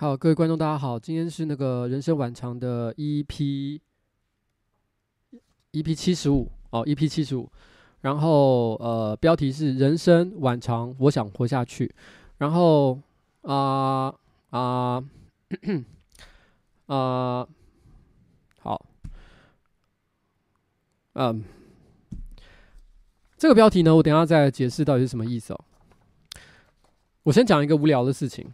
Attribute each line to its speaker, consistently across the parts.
Speaker 1: 好，各位观众，大家好，今天是那个人生晚长的 EP EP 七十五哦，EP 七十五，然后呃，标题是人生晚长，我想活下去，然后啊啊啊，好，嗯，这个标题呢，我等下再解释到底是什么意思哦。我先讲一个无聊的事情。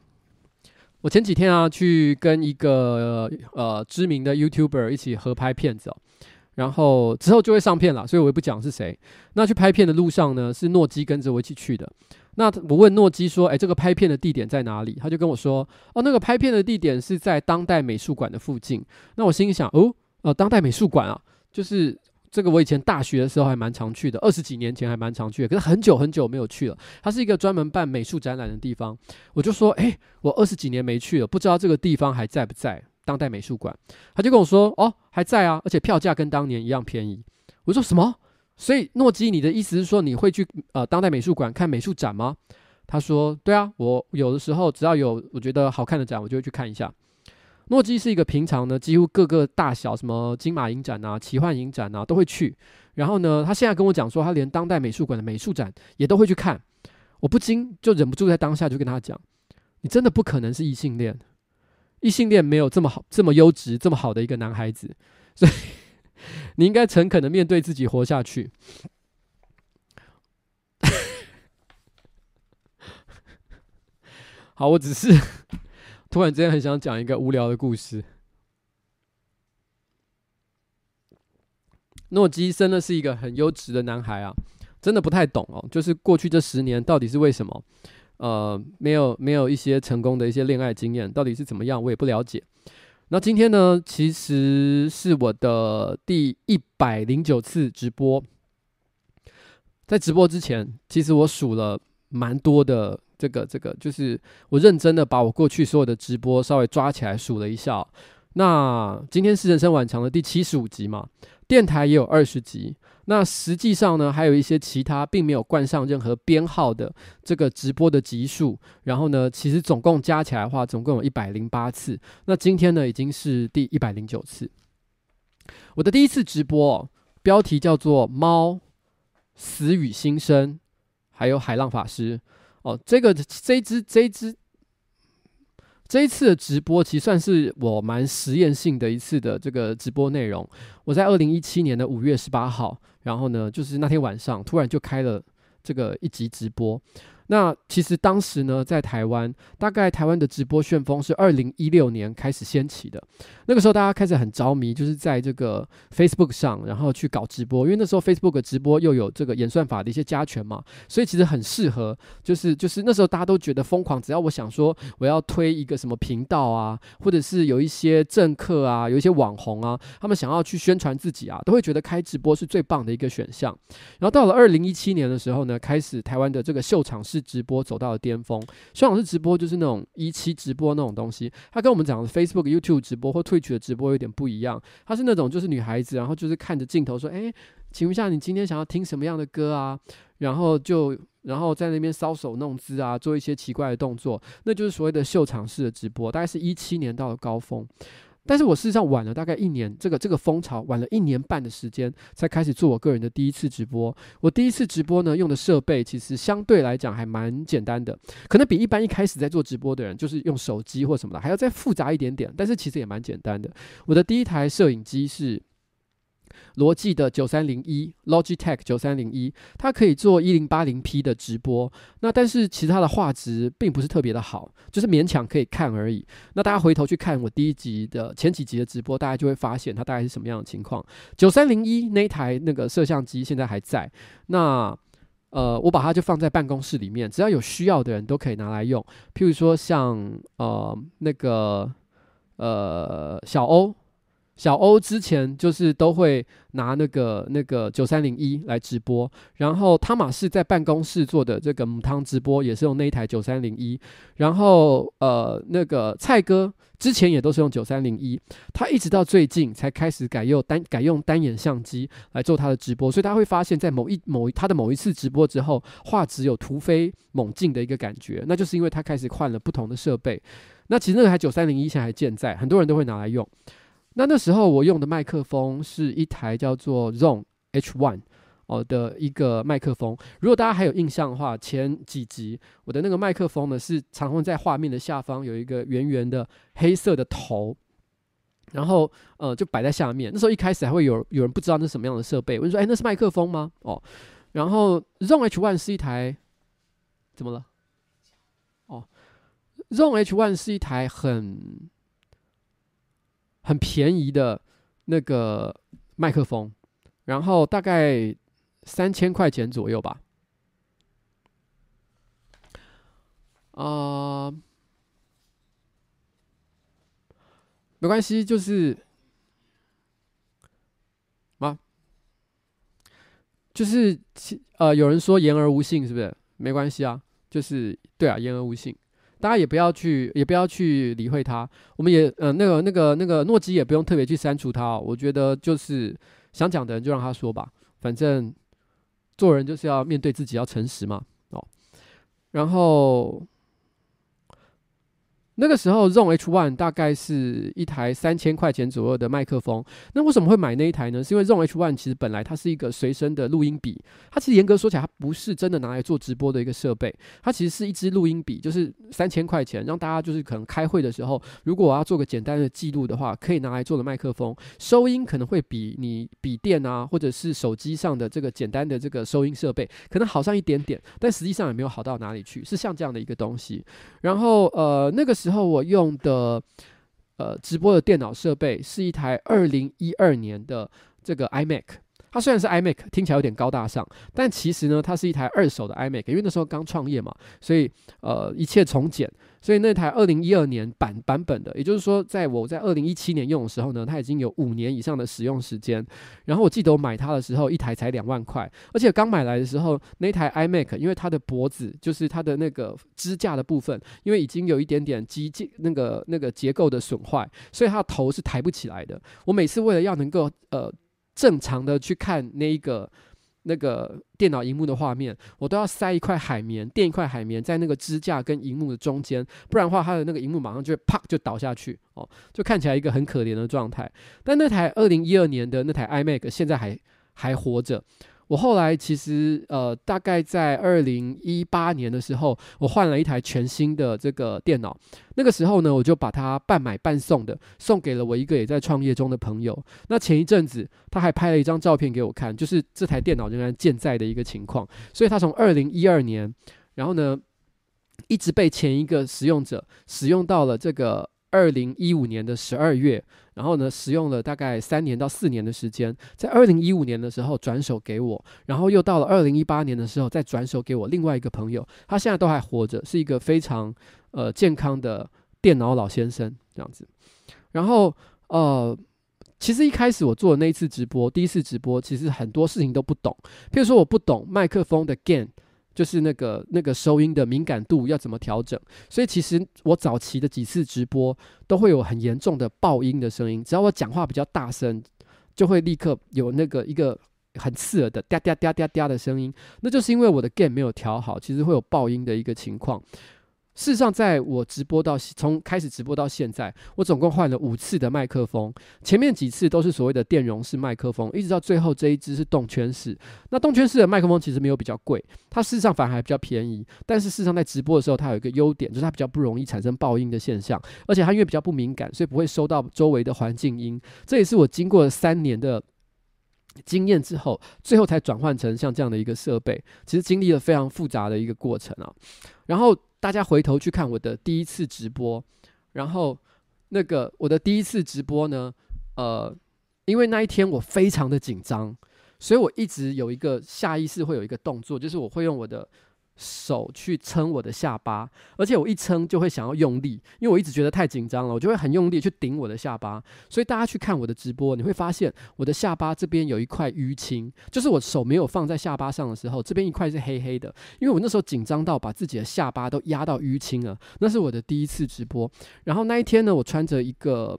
Speaker 1: 我前几天啊，去跟一个呃知名的 YouTuber 一起合拍片子哦，然后之后就会上片了，所以我也不讲是谁。那去拍片的路上呢，是诺基跟着我一起去的。那我问诺基说：“哎，这个拍片的地点在哪里？”他就跟我说：“哦，那个拍片的地点是在当代美术馆的附近。”那我心里想：“哦，呃，当代美术馆啊，就是。”这个我以前大学的时候还蛮常去的，二十几年前还蛮常去的，可是很久很久没有去了。它是一个专门办美术展览的地方，我就说，诶，我二十几年没去了，不知道这个地方还在不在？当代美术馆，他就跟我说，哦，还在啊，而且票价跟当年一样便宜。我说什么？所以诺基，你的意思是说你会去呃当代美术馆看美术展吗？他说，对啊，我有的时候只要有我觉得好看的展，我就会去看一下。诺基是一个平常呢，几乎各个大小什么金马影展啊、奇幻影展啊都会去。然后呢，他现在跟我讲说，他连当代美术馆的美术展也都会去看。我不禁就忍不住在当下就跟他讲：“你真的不可能是异性恋，异性恋没有这么好、这么优质、这么好的一个男孩子。所以你应该诚恳的面对自己，活下去。”好，我只是。突然之间很想讲一个无聊的故事。诺基真的是一个很优质的男孩啊，真的不太懂哦。就是过去这十年到底是为什么，呃，没有没有一些成功的一些恋爱经验，到底是怎么样，我也不了解。那今天呢，其实是我的第一百零九次直播。在直播之前，其实我数了蛮多的。这个这个就是我认真的把我过去所有的直播稍微抓起来数了一下，那今天是人生晚长的第七十五集嘛，电台也有二十集，那实际上呢还有一些其他并没有冠上任何编号的这个直播的集数，然后呢其实总共加起来的话总共有一百零八次，那今天呢已经是第一百零九次，我的第一次直播标题叫做《猫死与新生》，还有海浪法师。哦，这个这一支这一支这一次的直播，其实算是我蛮实验性的一次的这个直播内容。我在二零一七年的五月十八号，然后呢，就是那天晚上突然就开了这个一集直播。那其实当时呢，在台湾，大概台湾的直播旋风是二零一六年开始掀起的。那个时候，大家开始很着迷，就是在这个 Facebook 上，然后去搞直播。因为那时候 Facebook 直播又有这个演算法的一些加权嘛，所以其实很适合。就是就是那时候大家都觉得疯狂，只要我想说我要推一个什么频道啊，或者是有一些政客啊，有一些网红啊，他们想要去宣传自己啊，都会觉得开直播是最棒的一个选项。然后到了二零一七年的时候呢，开始台湾的这个秀场式。直播走到了巅峰，秀场式直播就是那种一期直播那种东西，它跟我们讲的 Facebook、YouTube 直播或 Twitch 的直播有点不一样。它是那种就是女孩子，然后就是看着镜头说：“诶，请问一下，你今天想要听什么样的歌啊？”然后就然后在那边搔首弄姿啊，做一些奇怪的动作，那就是所谓的秀场式的直播。大概是一七年到了高峰。但是我事实上晚了大概一年，这个这个风潮晚了一年半的时间才开始做我个人的第一次直播。我第一次直播呢，用的设备其实相对来讲还蛮简单的，可能比一般一开始在做直播的人，就是用手机或什么的还要再复杂一点点，但是其实也蛮简单的。我的第一台摄影机是。罗技的九三零一，Logitech 九三零一，它可以做一零八零 P 的直播，那但是其他的画质并不是特别的好，就是勉强可以看而已。那大家回头去看我第一集的前几集的直播，大家就会发现它大概是什么样的情况。九三零一那台那个摄像机现在还在，那呃，我把它就放在办公室里面，只要有需要的人都可以拿来用。譬如说像呃那个呃小欧。小欧之前就是都会拿那个那个九三零一来直播，然后汤马士在办公室做的这个母汤直播也是用那一台九三零一，然后呃那个蔡哥之前也都是用九三零一，他一直到最近才开始改用单改用单眼相机来做他的直播，所以他会发现，在某一某他的某一次直播之后，画质有突飞猛进的一个感觉，那就是因为他开始换了不同的设备。那其实那台九三零一现在还健在，很多人都会拿来用。那那时候我用的麦克风是一台叫做 Zoom H1 哦的一个麦克风。如果大家还有印象的话，前几集我的那个麦克风呢是常会在画面的下方有一个圆圆的黑色的头，然后呃就摆在下面。那时候一开始还会有有人不知道那是什么样的设备，我就说：“哎，那是麦克风吗？”哦，然后 Zoom H1 是一台怎么了哦？Zoom H1 是一台很很便宜的那个麦克风，然后大概三千块钱左右吧。啊、没关系，就是啊，就是呃，有人说言而无信，是不是？没关系啊，就是对啊，言而无信。大家也不要去，也不要去理会它。我们也，呃，那个、那个、那个诺基也不用特别去删除它。我觉得就是想讲的人就让他说吧，反正做人就是要面对自己，要诚实嘛。哦，然后。那个时候 z o n e H1 大概是一台三千块钱左右的麦克风。那为什么会买那一台呢？是因为 z o n e H1 其实本来它是一个随身的录音笔，它其实严格说起来，它不是真的拿来做直播的一个设备。它其实是一支录音笔，就是三千块钱，让大家就是可能开会的时候，如果我要做个简单的记录的话，可以拿来做的麦克风，收音可能会比你笔电啊，或者是手机上的这个简单的这个收音设备可能好上一点点，但实际上也没有好到哪里去，是像这样的一个东西。然后呃，那个时。之后我用的呃直播的电脑设备是一台二零一二年的这个 iMac，它虽然是 iMac，听起来有点高大上，但其实呢，它是一台二手的 iMac，因为那时候刚创业嘛，所以呃一切从简。所以那台二零一二年版版本的，也就是说，在我在二零一七年用的时候呢，它已经有五年以上的使用时间。然后我记得我买它的时候，一台才两万块，而且刚买来的时候，那台 iMac 因为它的脖子就是它的那个支架的部分，因为已经有一点点机械那个那个结构的损坏，所以它的头是抬不起来的。我每次为了要能够呃正常的去看那一个。那个电脑荧幕的画面，我都要塞一块海绵，垫一块海绵在那个支架跟荧幕的中间，不然的话，它的那个荧幕马上就会啪就倒下去哦，就看起来一个很可怜的状态。但那台二零一二年的那台 iMac 现在还还活着。我后来其实呃，大概在二零一八年的时候，我换了一台全新的这个电脑。那个时候呢，我就把它半买半送的送给了我一个也在创业中的朋友。那前一阵子他还拍了一张照片给我看，就是这台电脑仍然健在的一个情况。所以他从二零一二年，然后呢，一直被前一个使用者使用到了这个二零一五年的十二月。然后呢，使用了大概三年到四年的时间，在二零一五年的时候转手给我，然后又到了二零一八年的时候再转手给我另外一个朋友，他现在都还活着，是一个非常呃健康的电脑老先生这样子。然后呃，其实一开始我做的那一次直播，第一次直播，其实很多事情都不懂，譬如说我不懂麦克风的 gain。就是那个那个收音的敏感度要怎么调整，所以其实我早期的几次直播都会有很严重的爆音的声音，只要我讲话比较大声，就会立刻有那个一个很刺耳的嗲嗲嗲嗲嗲的声音，那就是因为我的 gain 没有调好，其实会有爆音的一个情况。事实上，在我直播到从开始直播到现在，我总共换了五次的麦克风。前面几次都是所谓的电容式麦克风，一直到最后这一支是动圈式。那动圈式的麦克风其实没有比较贵，它事实上反而还比较便宜。但是事实上在直播的时候，它有一个优点，就是它比较不容易产生爆音的现象，而且它因为比较不敏感，所以不会收到周围的环境音。这也是我经过了三年的经验之后，最后才转换成像这样的一个设备。其实经历了非常复杂的一个过程啊，然后。大家回头去看我的第一次直播，然后那个我的第一次直播呢，呃，因为那一天我非常的紧张，所以我一直有一个下意识会有一个动作，就是我会用我的。手去撑我的下巴，而且我一撑就会想要用力，因为我一直觉得太紧张了，我就会很用力去顶我的下巴。所以大家去看我的直播，你会发现我的下巴这边有一块淤青，就是我手没有放在下巴上的时候，这边一块是黑黑的，因为我那时候紧张到把自己的下巴都压到淤青了。那是我的第一次直播，然后那一天呢，我穿着一个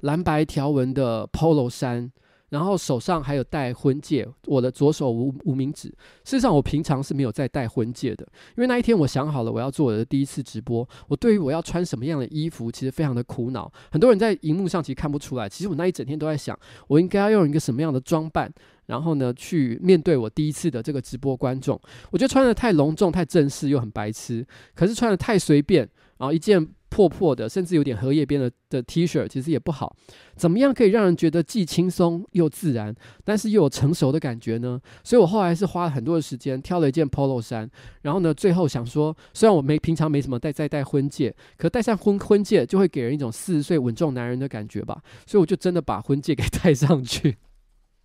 Speaker 1: 蓝白条纹的 Polo 衫，然后手上还有戴婚戒，我的左手无无名指。事实上，我平常是没有在戴婚戒的，因为那一天我想好了我要做我的第一次直播。我对于我要穿什么样的衣服，其实非常的苦恼。很多人在荧幕上其实看不出来，其实我那一整天都在想，我应该要用一个什么样的装扮，然后呢去面对我第一次的这个直播观众。我觉得穿得太隆重、太正式又很白痴，可是穿得太随便，然后一件。破破的，甚至有点荷叶边的的 T 恤，其实也不好。怎么样可以让人觉得既轻松又自然，但是又有成熟的感觉呢？所以我后来是花了很多的时间挑了一件 Polo 衫，然后呢，最后想说，虽然我没平常没什么戴再戴婚戒，可戴上婚婚戒就会给人一种四十岁稳重男人的感觉吧。所以我就真的把婚戒给戴上去。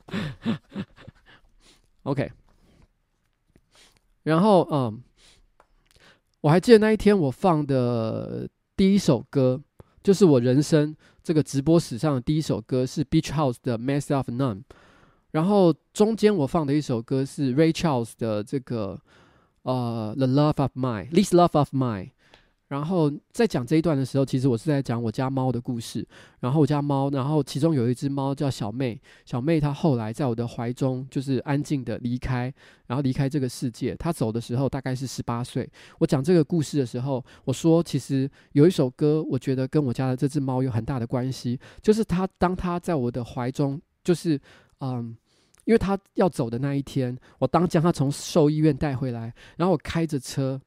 Speaker 1: OK，然后嗯，我还记得那一天我放的。第一首歌就是我人生这个直播史上的第一首歌，是 Beach House 的《Mass of None》。然后中间我放的一首歌是 Ray Charles 的这个呃《The Love of Mine》，《This Love of Mine》。然后在讲这一段的时候，其实我是在讲我家猫的故事。然后我家猫，然后其中有一只猫叫小妹，小妹她后来在我的怀中就是安静的离开，然后离开这个世界。她走的时候大概是十八岁。我讲这个故事的时候，我说其实有一首歌，我觉得跟我家的这只猫有很大的关系，就是它当它在我的怀中，就是嗯，因为它要走的那一天，我当将它从兽医院带回来，然后我开着车。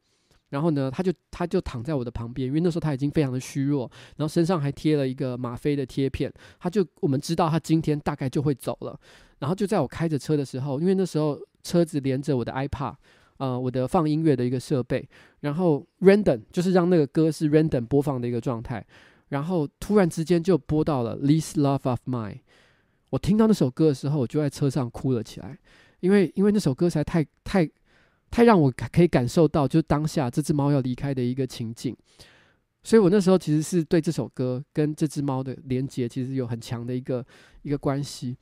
Speaker 1: 然后呢，他就他就躺在我的旁边，因为那时候他已经非常的虚弱，然后身上还贴了一个吗啡的贴片。他就我们知道他今天大概就会走了。然后就在我开着车的时候，因为那时候车子连着我的 iPad，呃，我的放音乐的一个设备，然后 random 就是让那个歌是 random 播放的一个状态。然后突然之间就播到了 This Love of Mine。我听到那首歌的时候，我就在车上哭了起来，因为因为那首歌实在太太。太让我可以感受到，就是当下这只猫要离开的一个情景，所以我那时候其实是对这首歌跟这只猫的连接，其实有很强的一个一个关系。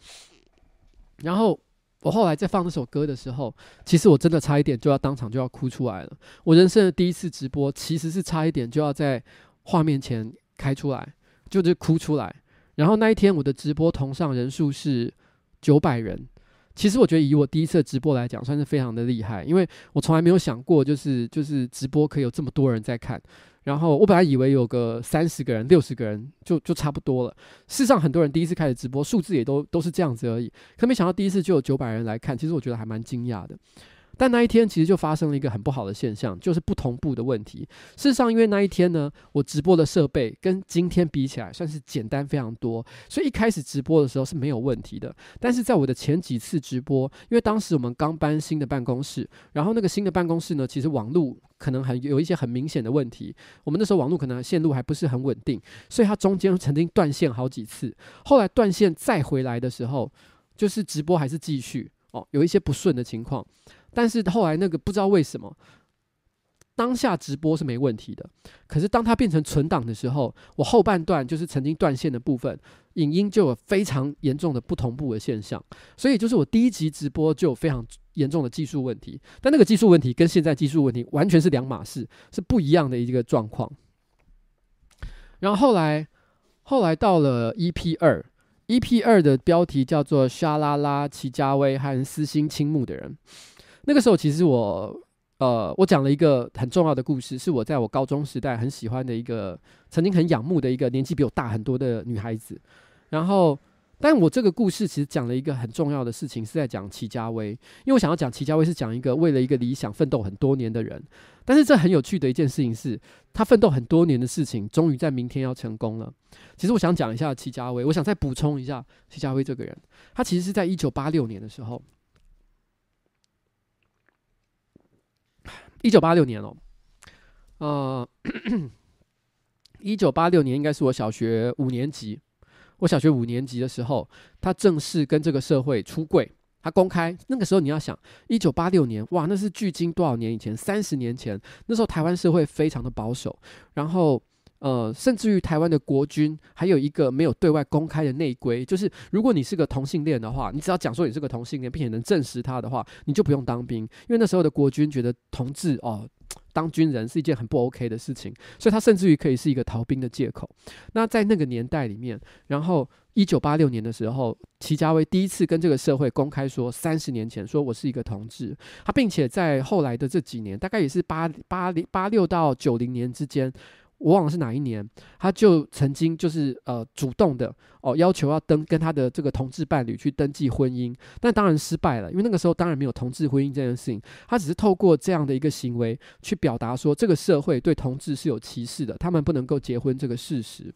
Speaker 1: 然后我后来在放这首歌的时候，其实我真的差一点就要当场就要哭出来了。我人生的第一次直播，其实是差一点就要在画面前开出来，就是哭出来。然后那一天我的直播同上人数是九百人。其实我觉得以我第一次直播来讲，算是非常的厉害，因为我从来没有想过，就是就是直播可以有这么多人在看。然后我本来以为有个三十个人、六十个人就就差不多了。事实上，很多人第一次开始直播，数字也都都是这样子而已。可没想到第一次就有九百人来看，其实我觉得还蛮惊讶的。但那一天其实就发生了一个很不好的现象，就是不同步的问题。事实上，因为那一天呢，我直播的设备跟今天比起来算是简单非常多，所以一开始直播的时候是没有问题的。但是在我的前几次直播，因为当时我们刚搬新的办公室，然后那个新的办公室呢，其实网络可能很有一些很明显的问题。我们那时候网络可能线路还不是很稳定，所以它中间曾经断线好几次。后来断线再回来的时候，就是直播还是继续哦，有一些不顺的情况。但是后来那个不知道为什么，当下直播是没问题的，可是当它变成存档的时候，我后半段就是曾经断线的部分，影音就有非常严重的不同步的现象，所以就是我第一集直播就有非常严重的技术问题，但那个技术问题跟现在技术问题完全是两码事，是不一样的一个状况。然后后来后来到了 EP 二，EP 二的标题叫做《沙拉拉、齐家威和私心倾慕的人》。那个时候，其实我，呃，我讲了一个很重要的故事，是我在我高中时代很喜欢的一个，曾经很仰慕的一个年纪比我大很多的女孩子。然后，但我这个故事其实讲了一个很重要的事情，是在讲齐家威，因为我想要讲齐家威是讲一个为了一个理想奋斗很多年的人。但是这很有趣的一件事情是，他奋斗很多年的事情，终于在明天要成功了。其实我想讲一下齐家威，我想再补充一下齐家威这个人，他其实是在一九八六年的时候。一九八六年哦，呃，一九八六年应该是我小学五年级。我小学五年级的时候，他正式跟这个社会出柜，他公开。那个时候你要想，一九八六年，哇，那是距今多少年以前？三十年前，那时候台湾社会非常的保守，然后。呃，甚至于台湾的国军还有一个没有对外公开的内规，就是如果你是个同性恋的话，你只要讲说你是个同性恋，并且能证实他的话，你就不用当兵。因为那时候的国军觉得同志哦当军人是一件很不 OK 的事情，所以他甚至于可以是一个逃兵的借口。那在那个年代里面，然后一九八六年的时候，齐家威第一次跟这个社会公开说，三十年前说我是一个同志，他并且在后来的这几年，大概也是八八八六到九零年之间。我忘了是哪一年，他就曾经就是呃主动的哦要求要登跟他的这个同志伴侣去登记婚姻，但当然失败了，因为那个时候当然没有同志婚姻这件事情，他只是透过这样的一个行为去表达说这个社会对同志是有歧视的，他们不能够结婚这个事实。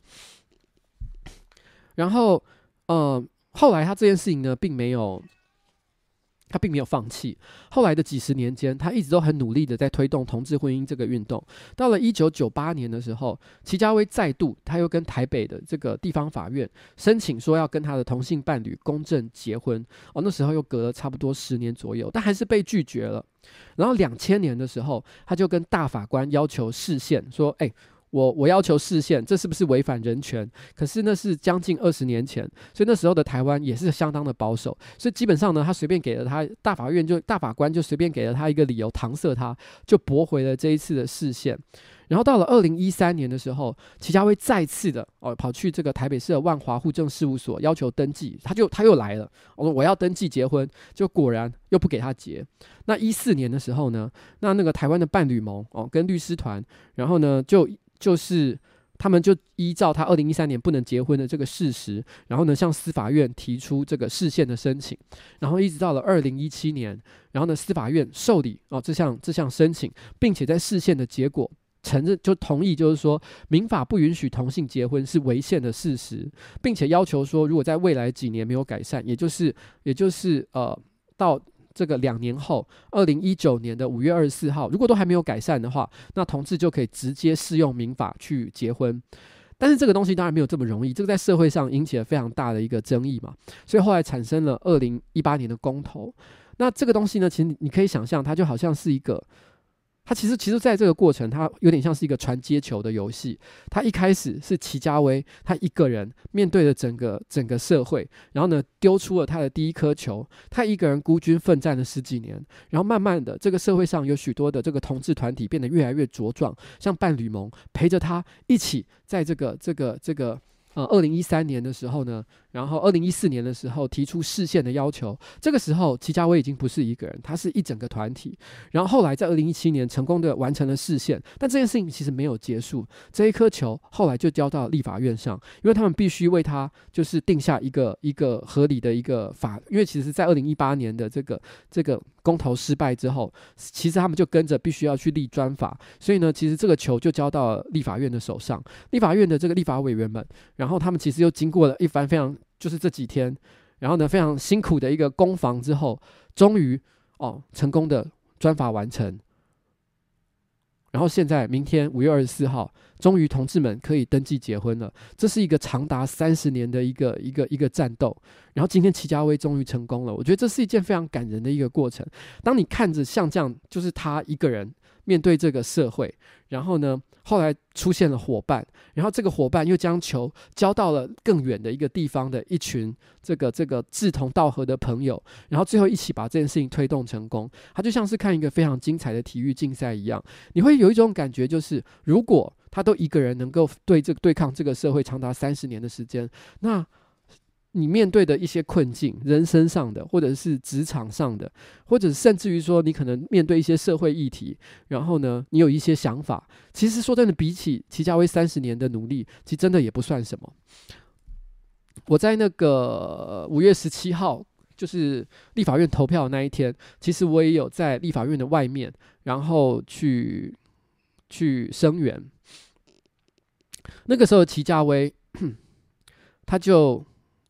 Speaker 1: 然后呃后来他这件事情呢并没有。他并没有放弃。后来的几十年间，他一直都很努力的在推动同志婚姻这个运动。到了一九九八年的时候，齐家威再度，他又跟台北的这个地方法院申请说要跟他的同性伴侣公证结婚。哦，那时候又隔了差不多十年左右，但还是被拒绝了。然后两千年的时候，他就跟大法官要求释宪，说：“哎。”我我要求释宪，这是不是违反人权？可是那是将近二十年前，所以那时候的台湾也是相当的保守，所以基本上呢，他随便给了他大法院就大法官就随便给了他一个理由搪塞他，就驳回了这一次的释宪。然后到了二零一三年的时候，齐家威再次的哦跑去这个台北市的万华户政事务所要求登记，他就他又来了，我说我要登记结婚，就果然又不给他结。那一四年的时候呢，那那个台湾的伴侣盟哦跟律师团，然后呢就。就是他们就依照他二零一三年不能结婚的这个事实，然后呢向司法院提出这个释宪的申请，然后一直到了二零一七年，然后呢司法院受理哦这项这项申请，并且在释宪的结果承认就同意，就是说民法不允许同性结婚是违宪的事实，并且要求说如果在未来几年没有改善，也就是也就是呃到。这个两年后，二零一九年的五月二十四号，如果都还没有改善的话，那同志就可以直接适用民法去结婚。但是这个东西当然没有这么容易，这个在社会上引起了非常大的一个争议嘛，所以后来产生了二零一八年的公投。那这个东西呢，其实你可以想象，它就好像是一个。他其实，其实在这个过程，他有点像是一个传接球的游戏。他一开始是祁家威，他一个人面对着整个整个社会，然后呢，丢出了他的第一颗球。他一个人孤军奋战了十几年，然后慢慢的，这个社会上有许多的这个同志团体变得越来越茁壮，像伴侣盟陪着他一起在这个这个这个。呃，二零一三年的时候呢，然后二零一四年的时候提出释宪的要求，这个时候齐家威已经不是一个人，他是一整个团体。然后后来在二零一七年成功的完成了释宪，但这件事情其实没有结束，这一颗球后来就交到立法院上，因为他们必须为他就是定下一个一个合理的一个法，因为其实在二零一八年的这个这个。公投失败之后，其实他们就跟着必须要去立专法，所以呢，其实这个球就交到立法院的手上。立法院的这个立法委员们，然然后他们其实又经过了一番非常就是这几天，然后呢非常辛苦的一个攻防之后，终于哦成功的专法完成。然后现在明天五月二十四号，终于同志们可以登记结婚了。这是一个长达三十年的一个一个一个战斗。然后今天齐家威终于成功了，我觉得这是一件非常感人的一个过程。当你看着像这样，就是他一个人面对这个社会，然后呢，后来出现了伙伴，然后这个伙伴又将球交到了更远的一个地方的一群这个这个志同道合的朋友，然后最后一起把这件事情推动成功。他就像是看一个非常精彩的体育竞赛一样，你会有一种感觉，就是如果他都一个人能够对这个对抗这个社会长达三十年的时间，那。你面对的一些困境，人生上的，或者是职场上的，或者甚至于说，你可能面对一些社会议题，然后呢，你有一些想法。其实说真的，比起齐家威三十年的努力，其实真的也不算什么。我在那个五月十七号，就是立法院投票的那一天，其实我也有在立法院的外面，然后去去声援。那个时候，齐家威 他就。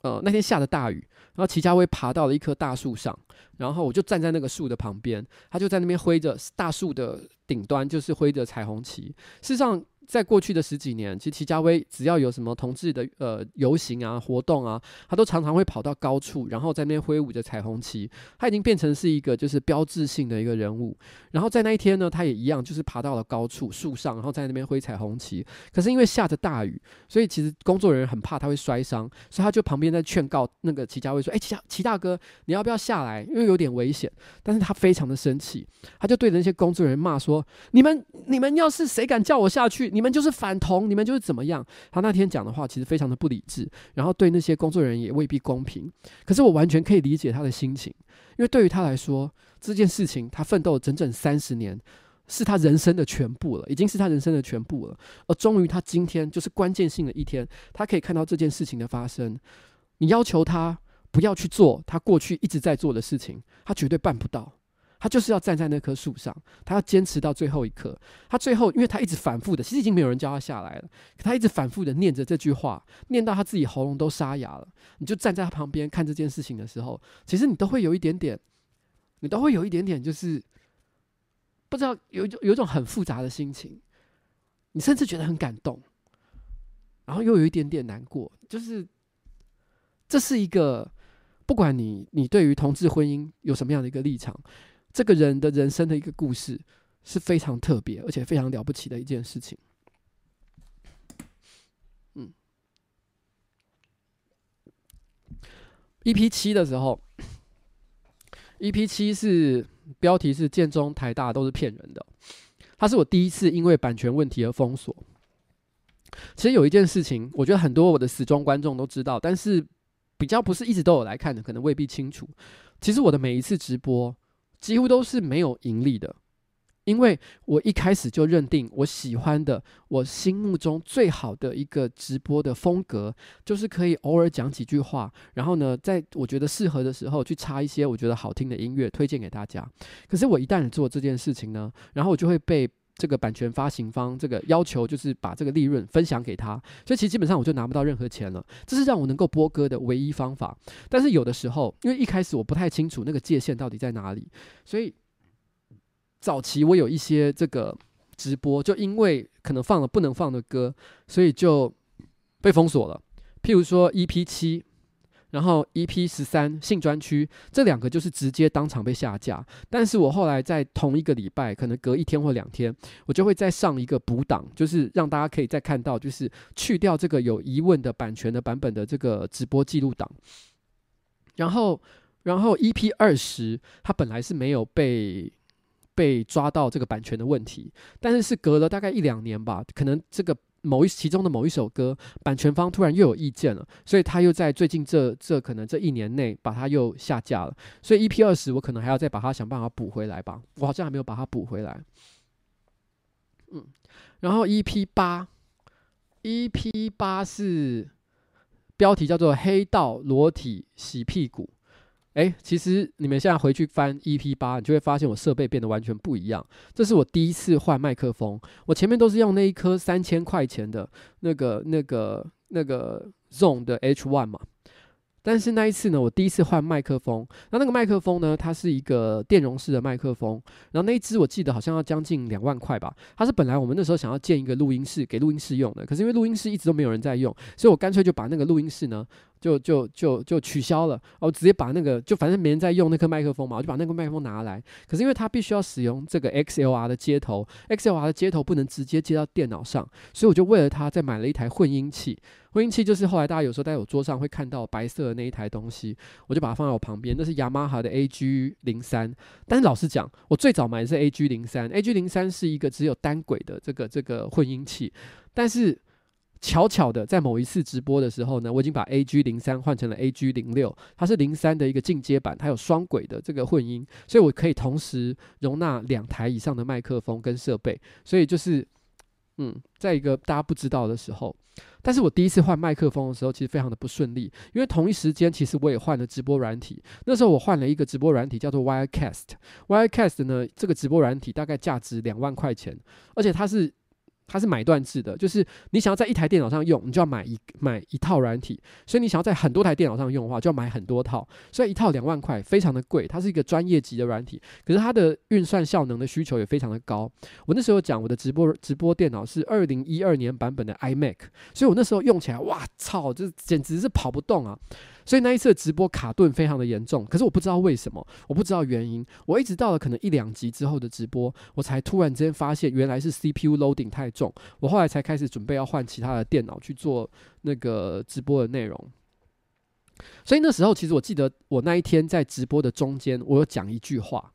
Speaker 1: 呃，那天下着大雨，然后齐家威爬到了一棵大树上，然后我就站在那个树的旁边，他就在那边挥着大树的顶端，就是挥着彩虹旗。事实上，在过去的十几年，其实齐家威只要有什么同志的呃游行啊、活动啊，他都常常会跑到高处，然后在那边挥舞着彩虹旗。他已经变成是一个就是标志性的一个人物。然后在那一天呢，他也一样，就是爬到了高处树上，然后在那边挥彩虹旗。可是因为下着大雨，所以其实工作人员很怕他会摔伤，所以他就旁边在劝告那个齐家威说：“哎，齐家祁大哥，你要不要下来？因为有点危险。”但是他非常的生气，他就对着那些工作人员骂说：“你们你们要是谁敢叫我下去？”你们就是反同，你们就是怎么样？他那天讲的话其实非常的不理智，然后对那些工作人员也未必公平。可是我完全可以理解他的心情，因为对于他来说，这件事情他奋斗了整整三十年，是他人生的全部了，已经是他人生的全部了。而终于他今天就是关键性的一天，他可以看到这件事情的发生。你要求他不要去做他过去一直在做的事情，他绝对办不到。他就是要站在那棵树上，他要坚持到最后一刻。他最后，因为他一直反复的，其实已经没有人叫他下来了。他一直反复的念着这句话，念到他自己喉咙都沙哑了。你就站在他旁边看这件事情的时候，其实你都会有一点点，你都会有一点点，就是不知道有一种有一种很复杂的心情。你甚至觉得很感动，然后又有一点点难过。就是这是一个，不管你你对于同志婚姻有什么样的一个立场。这个人的人生的一个故事是非常特别，而且非常了不起的一件事情。嗯，EP 七的时候，EP 七是标题是“建中台大都是骗人的”，它是我第一次因为版权问题而封锁。其实有一件事情，我觉得很多我的死忠观众都知道，但是比较不是一直都有来看的，可能未必清楚。其实我的每一次直播。几乎都是没有盈利的，因为我一开始就认定我喜欢的、我心目中最好的一个直播的风格，就是可以偶尔讲几句话，然后呢，在我觉得适合的时候去插一些我觉得好听的音乐推荐给大家。可是我一旦做这件事情呢，然后我就会被。这个版权发行方这个要求就是把这个利润分享给他，所以其实基本上我就拿不到任何钱了。这是让我能够播歌的唯一方法。但是有的时候，因为一开始我不太清楚那个界限到底在哪里，所以早期我有一些这个直播，就因为可能放了不能放的歌，所以就被封锁了。譬如说 EP 七。然后 EP 十三性专区这两个就是直接当场被下架，但是我后来在同一个礼拜，可能隔一天或两天，我就会再上一个补档，就是让大家可以再看到，就是去掉这个有疑问的版权的版本的这个直播记录档。然后，然后 EP 二十它本来是没有被被抓到这个版权的问题，但是是隔了大概一两年吧，可能这个。某一其中的某一首歌，版权方突然又有意见了，所以他又在最近这这可能这一年内把它又下架了。所以 EP 二十我可能还要再把它想办法补回来吧，我好像还没有把它补回来。嗯，然后 EP 八，EP 八是标题叫做“黑道裸体洗屁股”。诶，其实你们现在回去翻 EP 八，你就会发现我设备变得完全不一样。这是我第一次换麦克风，我前面都是用那一颗三千块钱的那个、那个、那个 Zoom 的 H1 嘛。但是那一次呢，我第一次换麦克风，那那个麦克风呢，它是一个电容式的麦克风，然后那一只我记得好像要将近两万块吧。它是本来我们那时候想要建一个录音室给录音室用的，可是因为录音室一直都没有人在用，所以我干脆就把那个录音室呢。就就就就取消了，我直接把那个就反正没人在用那颗麦克风嘛，我就把那个麦克风拿来。可是因为它必须要使用这个 XLR 的接头，XLR 的接头不能直接接到电脑上，所以我就为了它再买了一台混音器。混音器就是后来大家有时候在我桌上会看到白色的那一台东西，我就把它放在我旁边。那是雅马哈的 AG 零三，但是老实讲，我最早买的是 AG 零三，AG 零三是一个只有单轨的这个这个混音器，但是。巧巧的，在某一次直播的时候呢，我已经把 AG 零三换成了 AG 零六，它是零三的一个进阶版，它有双轨的这个混音，所以我可以同时容纳两台以上的麦克风跟设备。所以就是，嗯，在一个大家不知道的时候，但是我第一次换麦克风的时候，其实非常的不顺利，因为同一时间其实我也换了直播软体。那时候我换了一个直播软体叫做 Wirecast，Wirecast 呢，这个直播软体大概价值两万块钱，而且它是。它是买断制的，就是你想要在一台电脑上用，你就要买一买一套软体；所以你想要在很多台电脑上用的话，就要买很多套。所以一套两万块，非常的贵。它是一个专业级的软体，可是它的运算效能的需求也非常的高。我那时候讲我的直播直播电脑是二零一二年版本的 iMac，所以我那时候用起来，哇操，这简直是跑不动啊！所以那一次的直播卡顿非常的严重，可是我不知道为什么，我不知道原因。我一直到了可能一两集之后的直播，我才突然间发现原来是 CPU loading 太重。我后来才开始准备要换其他的电脑去做那个直播的内容。所以那时候其实我记得我那一天在直播的中间，我有讲一句话，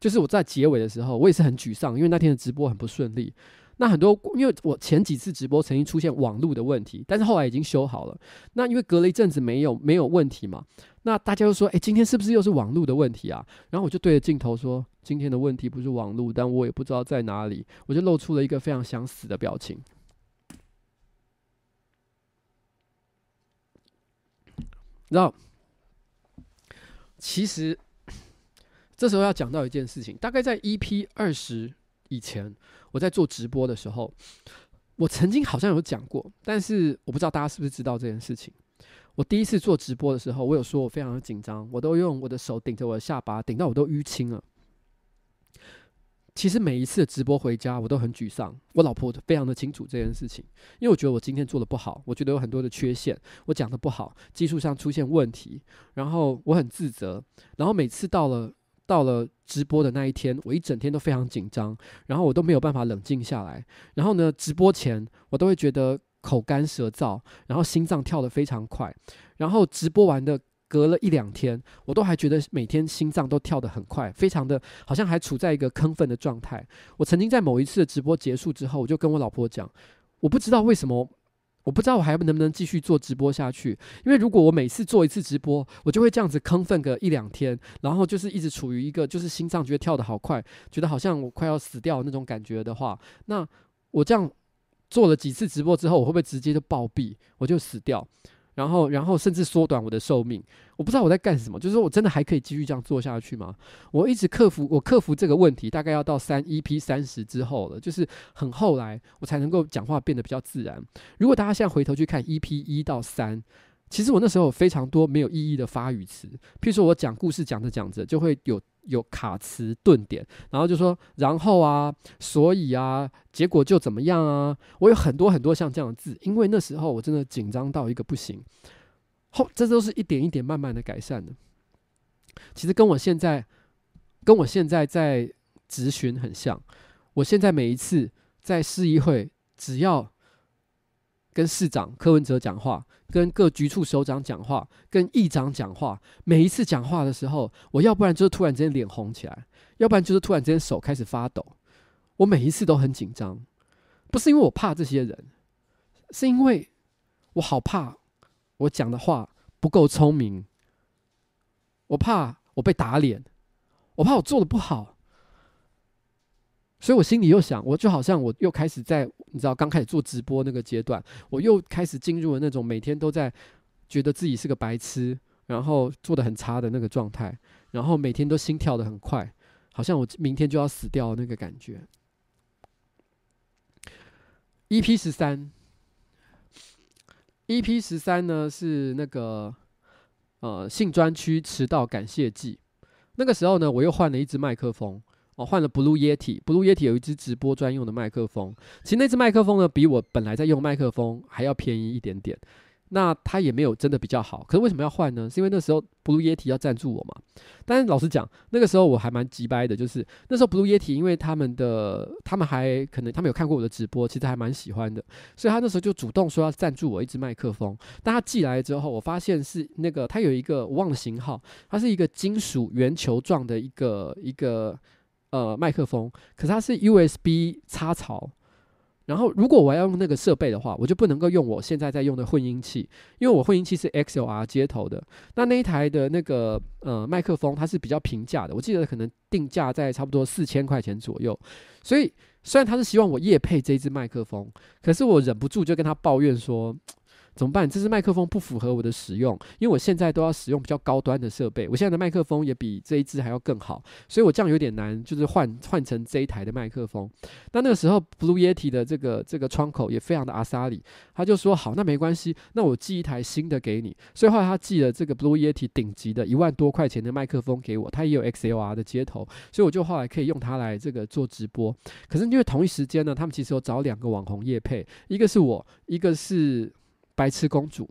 Speaker 1: 就是我在结尾的时候，我也是很沮丧，因为那天的直播很不顺利。那很多，因为我前几次直播曾经出现网路的问题，但是后来已经修好了。那因为隔了一阵子没有没有问题嘛，那大家就说：“哎，今天是不是又是网路的问题啊？”然后我就对着镜头说：“今天的问题不是网路，但我也不知道在哪里。”我就露出了一个非常想死的表情。然后，其实这时候要讲到一件事情，大概在 EP 二十以前。我在做直播的时候，我曾经好像有讲过，但是我不知道大家是不是知道这件事情。我第一次做直播的时候，我有说我非常的紧张，我都用我的手顶着我的下巴，顶到我都淤青了。其实每一次直播回家，我都很沮丧。我老婆非常的清楚这件事情，因为我觉得我今天做的不好，我觉得有很多的缺陷，我讲的不好，技术上出现问题，然后我很自责。然后每次到了。到了直播的那一天，我一整天都非常紧张，然后我都没有办法冷静下来。然后呢，直播前我都会觉得口干舌燥，然后心脏跳得非常快。然后直播完的隔了一两天，我都还觉得每天心脏都跳得很快，非常的好像还处在一个亢奋的状态。我曾经在某一次的直播结束之后，我就跟我老婆讲，我不知道为什么。我不知道我还能不能继续做直播下去，因为如果我每次做一次直播，我就会这样子亢奋个一两天，然后就是一直处于一个就是心脏觉得跳的好快，觉得好像我快要死掉那种感觉的话，那我这样做了几次直播之后，我会不会直接就暴毙，我就死掉？然后，然后甚至缩短我的寿命。我不知道我在干什么，就是说我真的还可以继续这样做下去吗？我一直克服，我克服这个问题，大概要到三一 P 三十之后了，就是很后来我才能够讲话变得比较自然。如果大家现在回头去看一 P 一到三。其实我那时候有非常多没有意义的发语词，譬如说我讲故事讲着讲着就会有有卡词顿点，然后就说然后啊，所以啊，结果就怎么样啊，我有很多很多像这样的字，因为那时候我真的紧张到一个不行。后这都是一点一点慢慢的改善的。其实跟我现在跟我现在在咨询很像，我现在每一次在市议会，只要跟市长柯文哲讲话，跟各局处首长讲话，跟议长讲话，每一次讲话的时候，我要不然就是突然之间脸红起来，要不然就是突然之间手开始发抖。我每一次都很紧张，不是因为我怕这些人，是因为我好怕我讲的话不够聪明，我怕我被打脸，我怕我做的不好。所以我心里又想，我就好像我又开始在你知道刚开始做直播那个阶段，我又开始进入了那种每天都在觉得自己是个白痴，然后做的很差的那个状态，然后每天都心跳的很快，好像我明天就要死掉那个感觉。EP 十三，EP 十三呢是那个呃性专区迟到感谢祭，那个时候呢我又换了一支麦克风。我换了 Blue Yeti，Blue Yeti 有一支直播专用的麦克风。其实那支麦克风呢，比我本来在用麦克风还要便宜一点点。那它也没有真的比较好。可是为什么要换呢？是因为那时候 Blue Yeti 要赞助我嘛。但是老实讲，那个时候我还蛮急掰的，就是那时候 Blue Yeti 因为他们的他们还可能他们有看过我的直播，其实还蛮喜欢的，所以他那时候就主动说要赞助我一支麦克风。但他寄来之后，我发现是那个它有一个我忘了型号，它是一个金属圆球状的一个一个。呃，麦克风，可是它是 USB 插槽，然后如果我要用那个设备的话，我就不能够用我现在在用的混音器，因为我混音器是 XLR 接头的。那那一台的那个呃麦克风，它是比较平价的，我记得可能定价在差不多四千块钱左右。所以虽然他是希望我夜配这支麦克风，可是我忍不住就跟他抱怨说。怎么办？这支麦克风不符合我的使用，因为我现在都要使用比较高端的设备，我现在的麦克风也比这一支还要更好，所以我这样有点难，就是换换成这一台的麦克风。那那个时候，Blue Yeti 的这个这个窗口也非常的阿萨里，他就说好，那没关系，那我寄一台新的给你。所以后来他寄了这个 Blue Yeti 顶级的一万多块钱的麦克风给我，他也有 XLR 的接头，所以我就后来可以用它来这个做直播。可是因为同一时间呢，他们其实有找两个网红业配，一个是我，一个是白痴公主。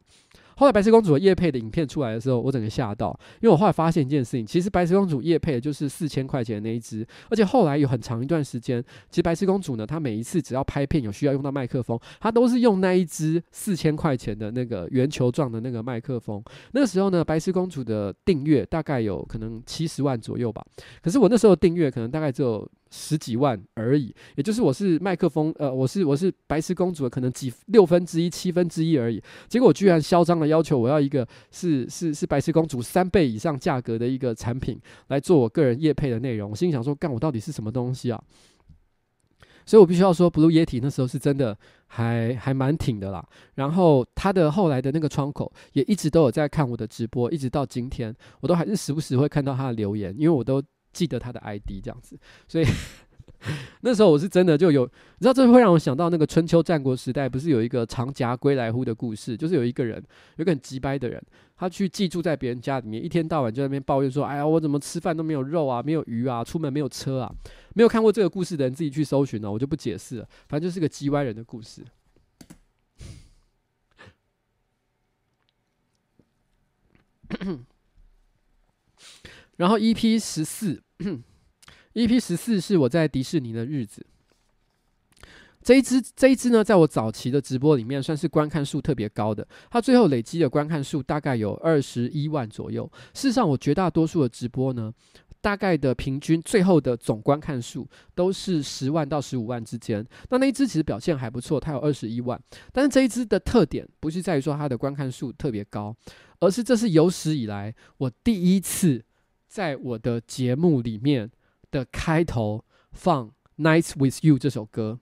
Speaker 1: 后来白痴公主的业配的影片出来的时候，我整个吓到，因为我后来发现一件事情，其实白痴公主业配就是四千块钱的那一只，而且后来有很长一段时间，其实白痴公主呢，她每一次只要拍片有需要用到麦克风，她都是用那一只四千块钱的那个圆球状的那个麦克风。那个时候呢，白痴公主的订阅大概有可能七十万左右吧，可是我那时候订阅可能大概只有。十几万而已，也就是我是麦克风，呃，我是我是白痴公主的可能几六分之一、七分之一而已。结果居然嚣张的要求我要一个是是是白痴公主三倍以上价格的一个产品来做我个人业配的内容。我心里想说，干我到底是什么东西啊？所以我必须要说，Blue Yeti 那时候是真的还还蛮挺的啦。然后他的后来的那个窗口也一直都有在看我的直播，一直到今天，我都还是时不时会看到他的留言，因为我都。记得他的 ID 这样子，所以 那时候我是真的就有，你知道，这会让我想到那个春秋战国时代，不是有一个长鋏归来乎的故事，就是有一个人，有一个很机掰的人，他去寄住在别人家里面，一天到晚就在那边抱怨说：“哎呀，我怎么吃饭都没有肉啊，没有鱼啊，出门没有车啊。”没有看过这个故事的人自己去搜寻了，我就不解释了，反正就是个机歪人的故事。然后 EP 十四 EP 十四是我在迪士尼的日子。这一支这一支呢，在我早期的直播里面算是观看数特别高的，它最后累积的观看数大概有二十一万左右。事实上，我绝大多数的直播呢，大概的平均最后的总观看数都是十万到十五万之间。那那一支其实表现还不错，它有二十一万。但是这一支的特点不是在于说它的观看数特别高，而是这是有史以来我第一次。在我的节目里面的开头放《Nights with You》这首歌，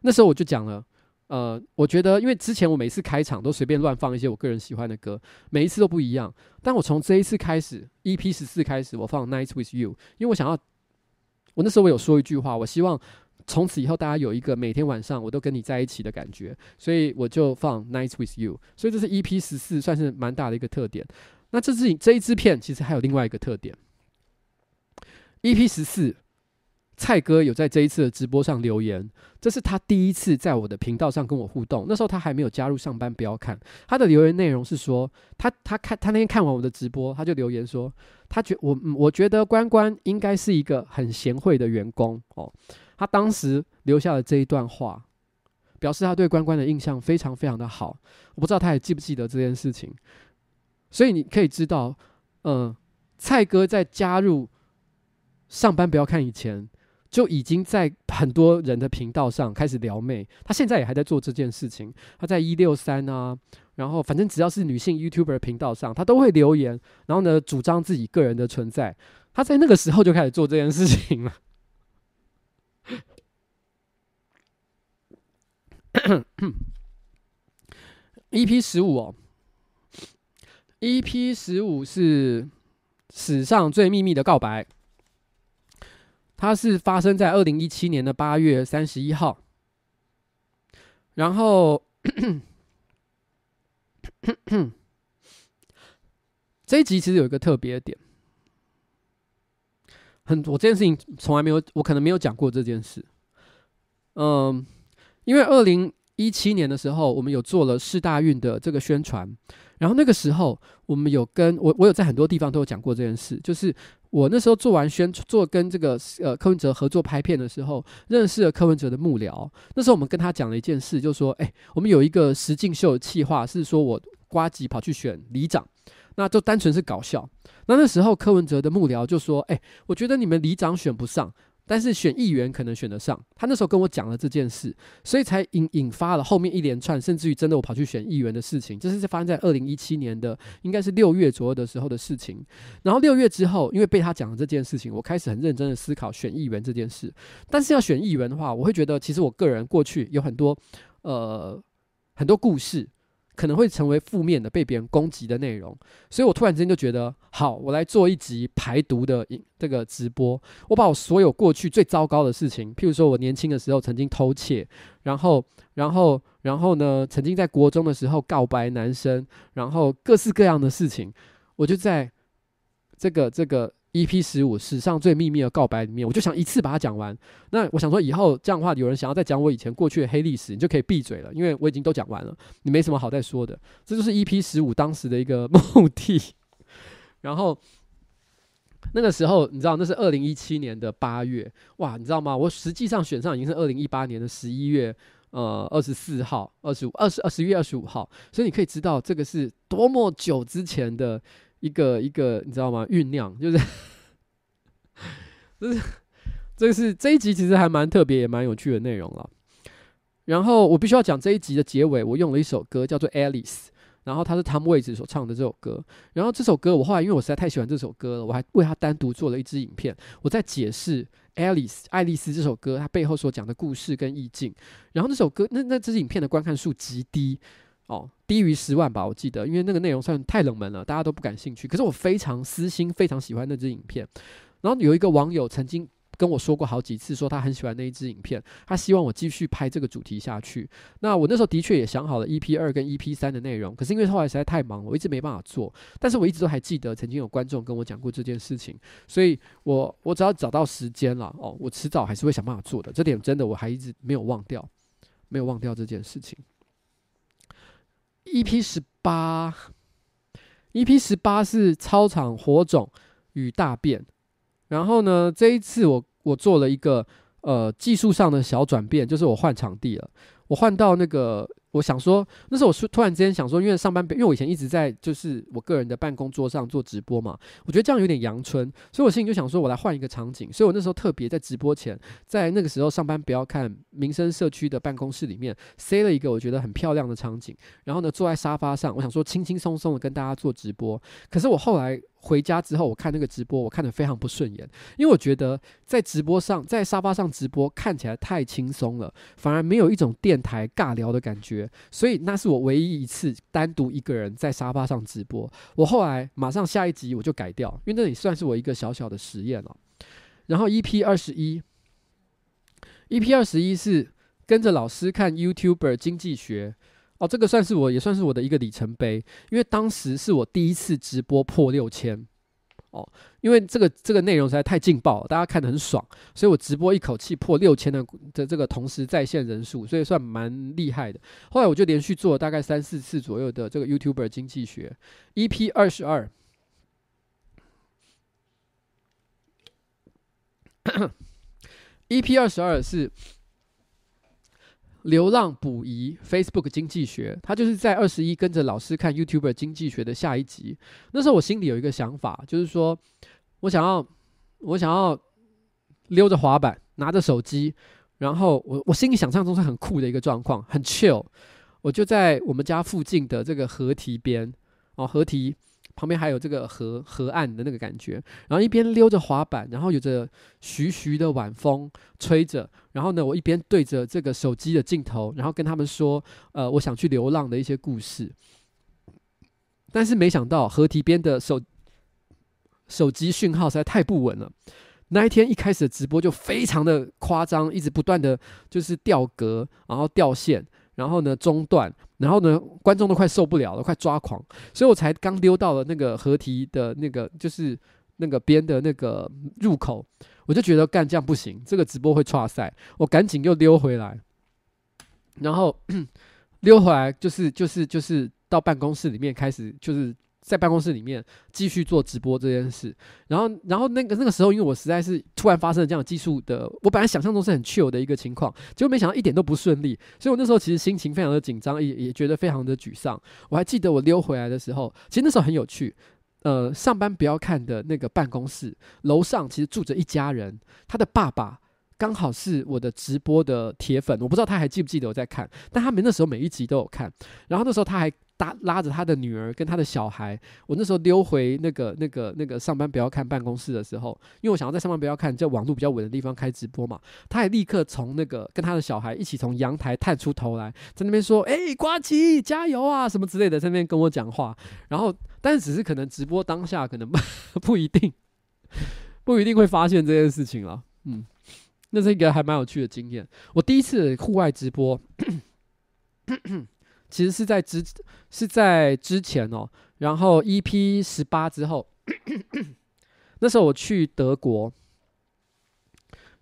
Speaker 1: 那时候我就讲了，呃，我觉得因为之前我每次开场都随便乱放一些我个人喜欢的歌，每一次都不一样。但我从这一次开始，EP 十四开始，我放《Nights with You》，因为我想要，我那时候我有说一句话，我希望从此以后大家有一个每天晚上我都跟你在一起的感觉，所以我就放《Nights with You》。所以这是 EP 十四，算是蛮大的一个特点。那这支这一支片其实还有另外一个特点，EP 十四，蔡哥有在这一次的直播上留言，这是他第一次在我的频道上跟我互动。那时候他还没有加入上班不要看，他的留言内容是说，他他看他那天看完我的直播，他就留言说，他觉我我觉得关关应该是一个很贤惠的员工哦。他当时留下了这一段话，表示他对关关的印象非常非常的好。我不知道他还记不记得这件事情。所以你可以知道，嗯、呃，蔡哥在加入上班不要看以前，就已经在很多人的频道上开始撩妹。他现在也还在做这件事情。他在一六三啊，然后反正只要是女性 YouTuber 频道上，他都会留言，然后呢，主张自己个人的存在。他在那个时候就开始做这件事情了。EP 十五哦。EP 十五是史上最秘密的告白，它是发生在二零一七年的八月三十一号。然后 这一集其实有一个特别的点，很我这件事情从来没有，我可能没有讲过这件事。嗯，因为二零一七年的时候，我们有做了世大运的这个宣传。然后那个时候，我们有跟我，我有在很多地方都有讲过这件事，就是我那时候做完宣做跟这个呃柯文哲合作拍片的时候，认识了柯文哲的幕僚。那时候我们跟他讲了一件事，就说，哎，我们有一个实境秀的企划，是说我呱吉跑去选里长，那就单纯是搞笑。那那时候柯文哲的幕僚就说，哎，我觉得你们里长选不上。但是选议员可能选得上，他那时候跟我讲了这件事，所以才引引发了后面一连串，甚至于真的我跑去选议员的事情。这是发生在二零一七年的，应该是六月左右的时候的事情。然后六月之后，因为被他讲了这件事情，我开始很认真的思考选议员这件事。但是要选议员的话，我会觉得其实我个人过去有很多呃很多故事可能会成为负面的被别人攻击的内容，所以我突然之间就觉得，好，我来做一集排毒的这个直播。我把我所有过去最糟糕的事情，譬如说我年轻的时候曾经偷窃，然后，然后，然后呢，曾经在国中的时候告白男生，然后各式各样的事情，我就在这个这个。EP 十五史上最秘密的告白里面，我就想一次把它讲完。那我想说，以后这样的话，有人想要再讲我以前过去的黑历史，你就可以闭嘴了，因为我已经都讲完了，你没什么好再说的。这就是 EP 十五当时的一个目的。然后那个时候，你知道那是二零一七年的八月，哇，你知道吗？我实际上选上已经是二零一八年的十一月，呃，二十四号、二十五、二十二十月二十五号，所以你可以知道这个是多么久之前的。一个一个，你知道吗？酝酿就是，就是，这是这一集其实还蛮特别，也蛮有趣的内容了。然后我必须要讲这一集的结尾，我用了一首歌叫做《Alice》，然后它是 Tom Waits 所唱的这首歌。然后这首歌我后来因为我实在太喜欢这首歌了，我还为它单独做了一支影片，我在解释《Alice》爱丽丝这首歌它背后所讲的故事跟意境。然后那首歌那那支影片的观看数极低。哦，低于十万吧，我记得，因为那个内容算太冷门了，大家都不感兴趣。可是我非常私心，非常喜欢那支影片。然后有一个网友曾经跟我说过好几次，说他很喜欢那一支影片，他希望我继续拍这个主题下去。那我那时候的确也想好了 EP 二跟 EP 三的内容，可是因为后来实在太忙，我一直没办法做。但是我一直都还记得曾经有观众跟我讲过这件事情，所以我我只要找到时间了，哦，我迟早还是会想办法做的。这点真的我还一直没有忘掉，没有忘掉这件事情。EP 十八，EP 十八是操场火种与大便。然后呢，这一次我我做了一个呃技术上的小转变，就是我换场地了，我换到那个。我想说，那时候我是突然之间想说，因为上班，因为我以前一直在就是我个人的办公桌上做直播嘛，我觉得这样有点阳春，所以我心里就想说，我来换一个场景。所以我那时候特别在直播前，在那个时候上班不要看民生社区的办公室里面塞了一个我觉得很漂亮的场景，然后呢坐在沙发上，我想说轻轻松松的跟大家做直播。可是我后来。回家之后，我看那个直播，我看得非常不顺眼，因为我觉得在直播上，在沙发上直播看起来太轻松了，反而没有一种电台尬聊的感觉。所以那是我唯一一次单独一个人在沙发上直播。我后来马上下一集我就改掉，因为那里算是我一个小小的实验了。然后 EP 二十一，EP 二十一是跟着老师看 YouTuber 经济学。哦，这个算是我也算是我的一个里程碑，因为当时是我第一次直播破六千，哦，因为这个这个内容实在太劲爆了，大家看得很爽，所以我直播一口气破六千的的这个同时在线人数，所以算蛮厉害的。后来我就连续做了大概三四次左右的这个 YouTuber 经济学，EP 二十二，EP 二十二是。流浪捕鱼 Facebook 经济学，他就是在二十一跟着老师看 YouTuber 经济学的下一集。那时候我心里有一个想法，就是说我想要，我想要溜着滑板，拿着手机，然后我我心里想象中是很酷的一个状况，很 chill。我就在我们家附近的这个河堤边，哦，河堤。旁边还有这个河河岸的那个感觉，然后一边溜着滑板，然后有着徐徐的晚风吹着，然后呢，我一边对着这个手机的镜头，然后跟他们说，呃，我想去流浪的一些故事。但是没想到河堤边的手手机讯号实在太不稳了，那一天一开始的直播就非常的夸张，一直不断的就是掉格，然后掉线。然后呢，中断，然后呢，观众都快受不了了，快抓狂，所以我才刚溜到了那个河堤的那个，就是那个边的那个入口，我就觉得干这样不行，这个直播会剉赛，我赶紧又溜回来，然后溜回来就是就是就是到办公室里面开始就是。在办公室里面继续做直播这件事，然后，然后那个那个时候，因为我实在是突然发生了这样的技术的，我本来想象中是很 chill 的一个情况，结果没想到一点都不顺利，所以我那时候其实心情非常的紧张，也也觉得非常的沮丧。我还记得我溜回来的时候，其实那时候很有趣，呃，上班不要看的那个办公室楼上其实住着一家人，他的爸爸。刚好是我的直播的铁粉，我不知道他还记不记得我在看，但他们那时候每一集都有看。然后那时候他还搭拉着他的女儿跟他的小孩，我那时候溜回那个那个那个上班不要看办公室的时候，因为我想要在上班不要看，就网络比较稳的地方开直播嘛。他还立刻从那个跟他的小孩一起从阳台探出头来，在那边说：“哎、欸，呱吉加油啊，什么之类的，在那边跟我讲话。”然后，但是只是可能直播当下可能不 不一定不一定会发现这件事情了。嗯，那是一个还蛮有趣的经验。我第一次户外直播。其实是在之是在之前哦，然后 EP 十八之后，那时候我去德国。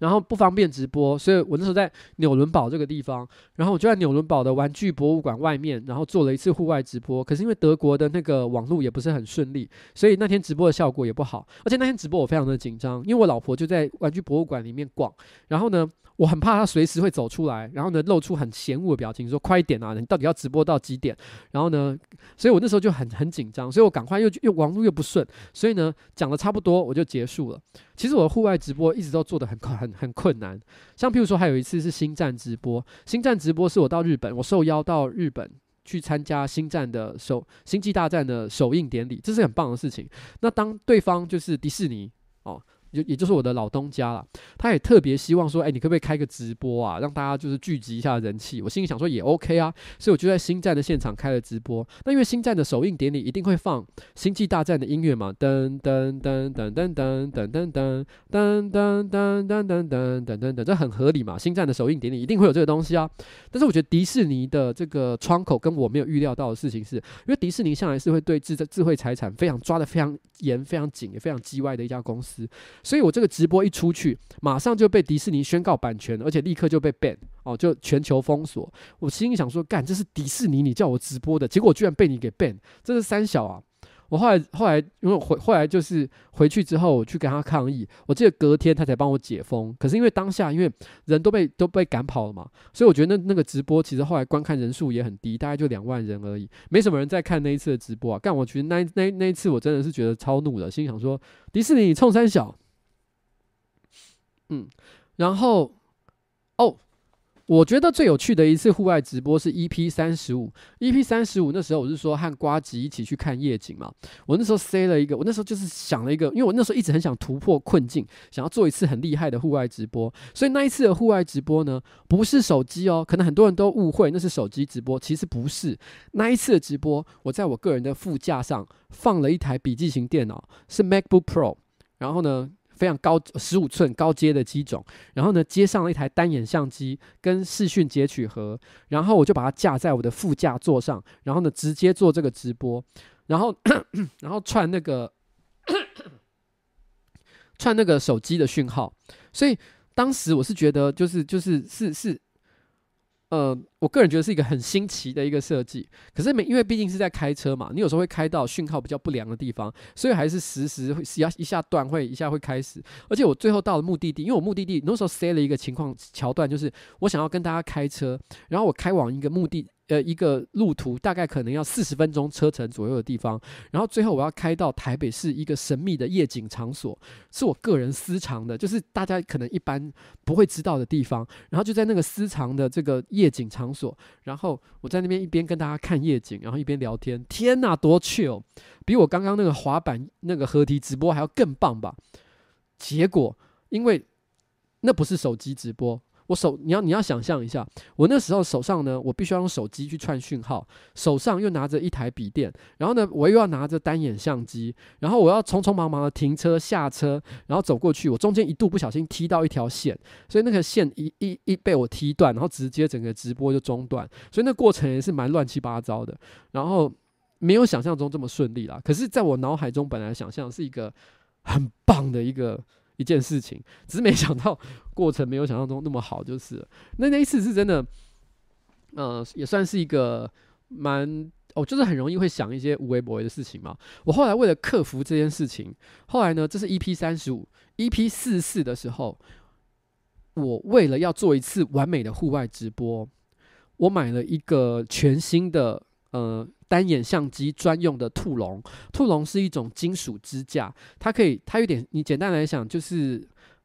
Speaker 1: 然后不方便直播，所以我那时候在纽伦堡这个地方，然后我就在纽伦堡的玩具博物馆外面，然后做了一次户外直播。可是因为德国的那个网络也不是很顺利，所以那天直播的效果也不好。而且那天直播我非常的紧张，因为我老婆就在玩具博物馆里面逛，然后呢，我很怕她随时会走出来，然后呢露出很嫌恶的表情，说快一点啊，你到底要直播到几点？然后呢，所以我那时候就很很紧张，所以我赶快又又网络又不顺，所以呢讲的差不多我就结束了。其实我的户外直播一直都做的很快很困难，像譬如说还有一次是星战直播，星战直播是我到日本，我受邀到日本去参加星战的首星际大战的首映典礼，这是很棒的事情。那当对方就是迪士尼哦。就也就是我的老东家了，他也特别希望说，哎、你可不可以开个直播啊，让大家就是聚集一下人气？我心里想说也 OK 啊，所以我就在星战的现场开了直播。那因为星战的首映典礼一定会放星际大战的音乐嘛，噔噔噔噔噔噔噔噔噔噔噔噔噔噔噔噔噔，这很合理嘛。星战的首映典礼一定会有这个东西啊。但是我觉得迪士尼的这个窗口跟我没有预料到的事情是，因为迪士尼向来是会对智智慧财产非常抓得非常严、非常紧、也非常叽歪的一家公司。所以我这个直播一出去，马上就被迪士尼宣告版权，而且立刻就被 ban 哦，就全球封锁。我心里想说，干，这是迪士尼，你叫我直播的，结果居然被你给 ban，这是三小啊！我后来后来，因为回后来就是回去之后，我去跟他抗议。我记得隔天他才帮我解封。可是因为当下因为人都被都被赶跑了嘛，所以我觉得那那个直播其实后来观看人数也很低，大概就两万人而已，没什么人在看那一次的直播啊。干，我觉得那那那一次我真的是觉得超怒的，心想说，迪士尼你冲三小。嗯，然后哦，我觉得最有趣的一次户外直播是 EP 三十五，EP 三十五那时候我是说和瓜吉一起去看夜景嘛，我那时候塞了一个，我那时候就是想了一个，因为我那时候一直很想突破困境，想要做一次很厉害的户外直播，所以那一次的户外直播呢，不是手机哦，可能很多人都误会那是手机直播，其实不是，那一次的直播，我在我个人的副驾上放了一台笔记型电脑，是 MacBook Pro，然后呢。非常高十五寸高阶的机种，然后呢，接上了一台单眼相机跟视讯截取盒，然后我就把它架在我的副驾座上，然后呢，直接做这个直播，然后 然后串那个 串那个手机的讯号，所以当时我是觉得就是就是是是。呃，我个人觉得是一个很新奇的一个设计，可是没，因为毕竟是在开车嘛，你有时候会开到讯号比较不良的地方，所以还是时时会要一下断，会一下会开始。而且我最后到了目的地，因为我目的地那时候塞了一个情况桥段，就是我想要跟大家开车，然后我开往一个目的。呃，一个路途大概可能要四十分钟车程左右的地方，然后最后我要开到台北市一个神秘的夜景场所，是我个人私藏的，就是大家可能一般不会知道的地方。然后就在那个私藏的这个夜景场所，然后我在那边一边跟大家看夜景，然后一边聊天。天哪，多 chill，比我刚刚那个滑板那个合体直播还要更棒吧？结果因为那不是手机直播。我手，你要你要想象一下，我那时候手上呢，我必须要用手机去串讯号，手上又拿着一台笔电，然后呢，我又要拿着单眼相机，然后我要匆匆忙忙的停车下车，然后走过去，我中间一度不小心踢到一条线，所以那个线一一一被我踢断，然后直接整个直播就中断，所以那过程也是蛮乱七八糟的，然后没有想象中这么顺利啦。可是，在我脑海中本来想象是一个很棒的一个。一件事情，只是没想到过程没有想象中那么好，就是。那那一次是真的，呃，也算是一个蛮哦，就是很容易会想一些无微不微的事情嘛。我后来为了克服这件事情，后来呢，这是 EP 三十五，EP 四四的时候，我为了要做一次完美的户外直播，我买了一个全新的呃。单眼相机专用的兔笼，兔笼是一种金属支架，它可以，它有点，你简单来讲就是，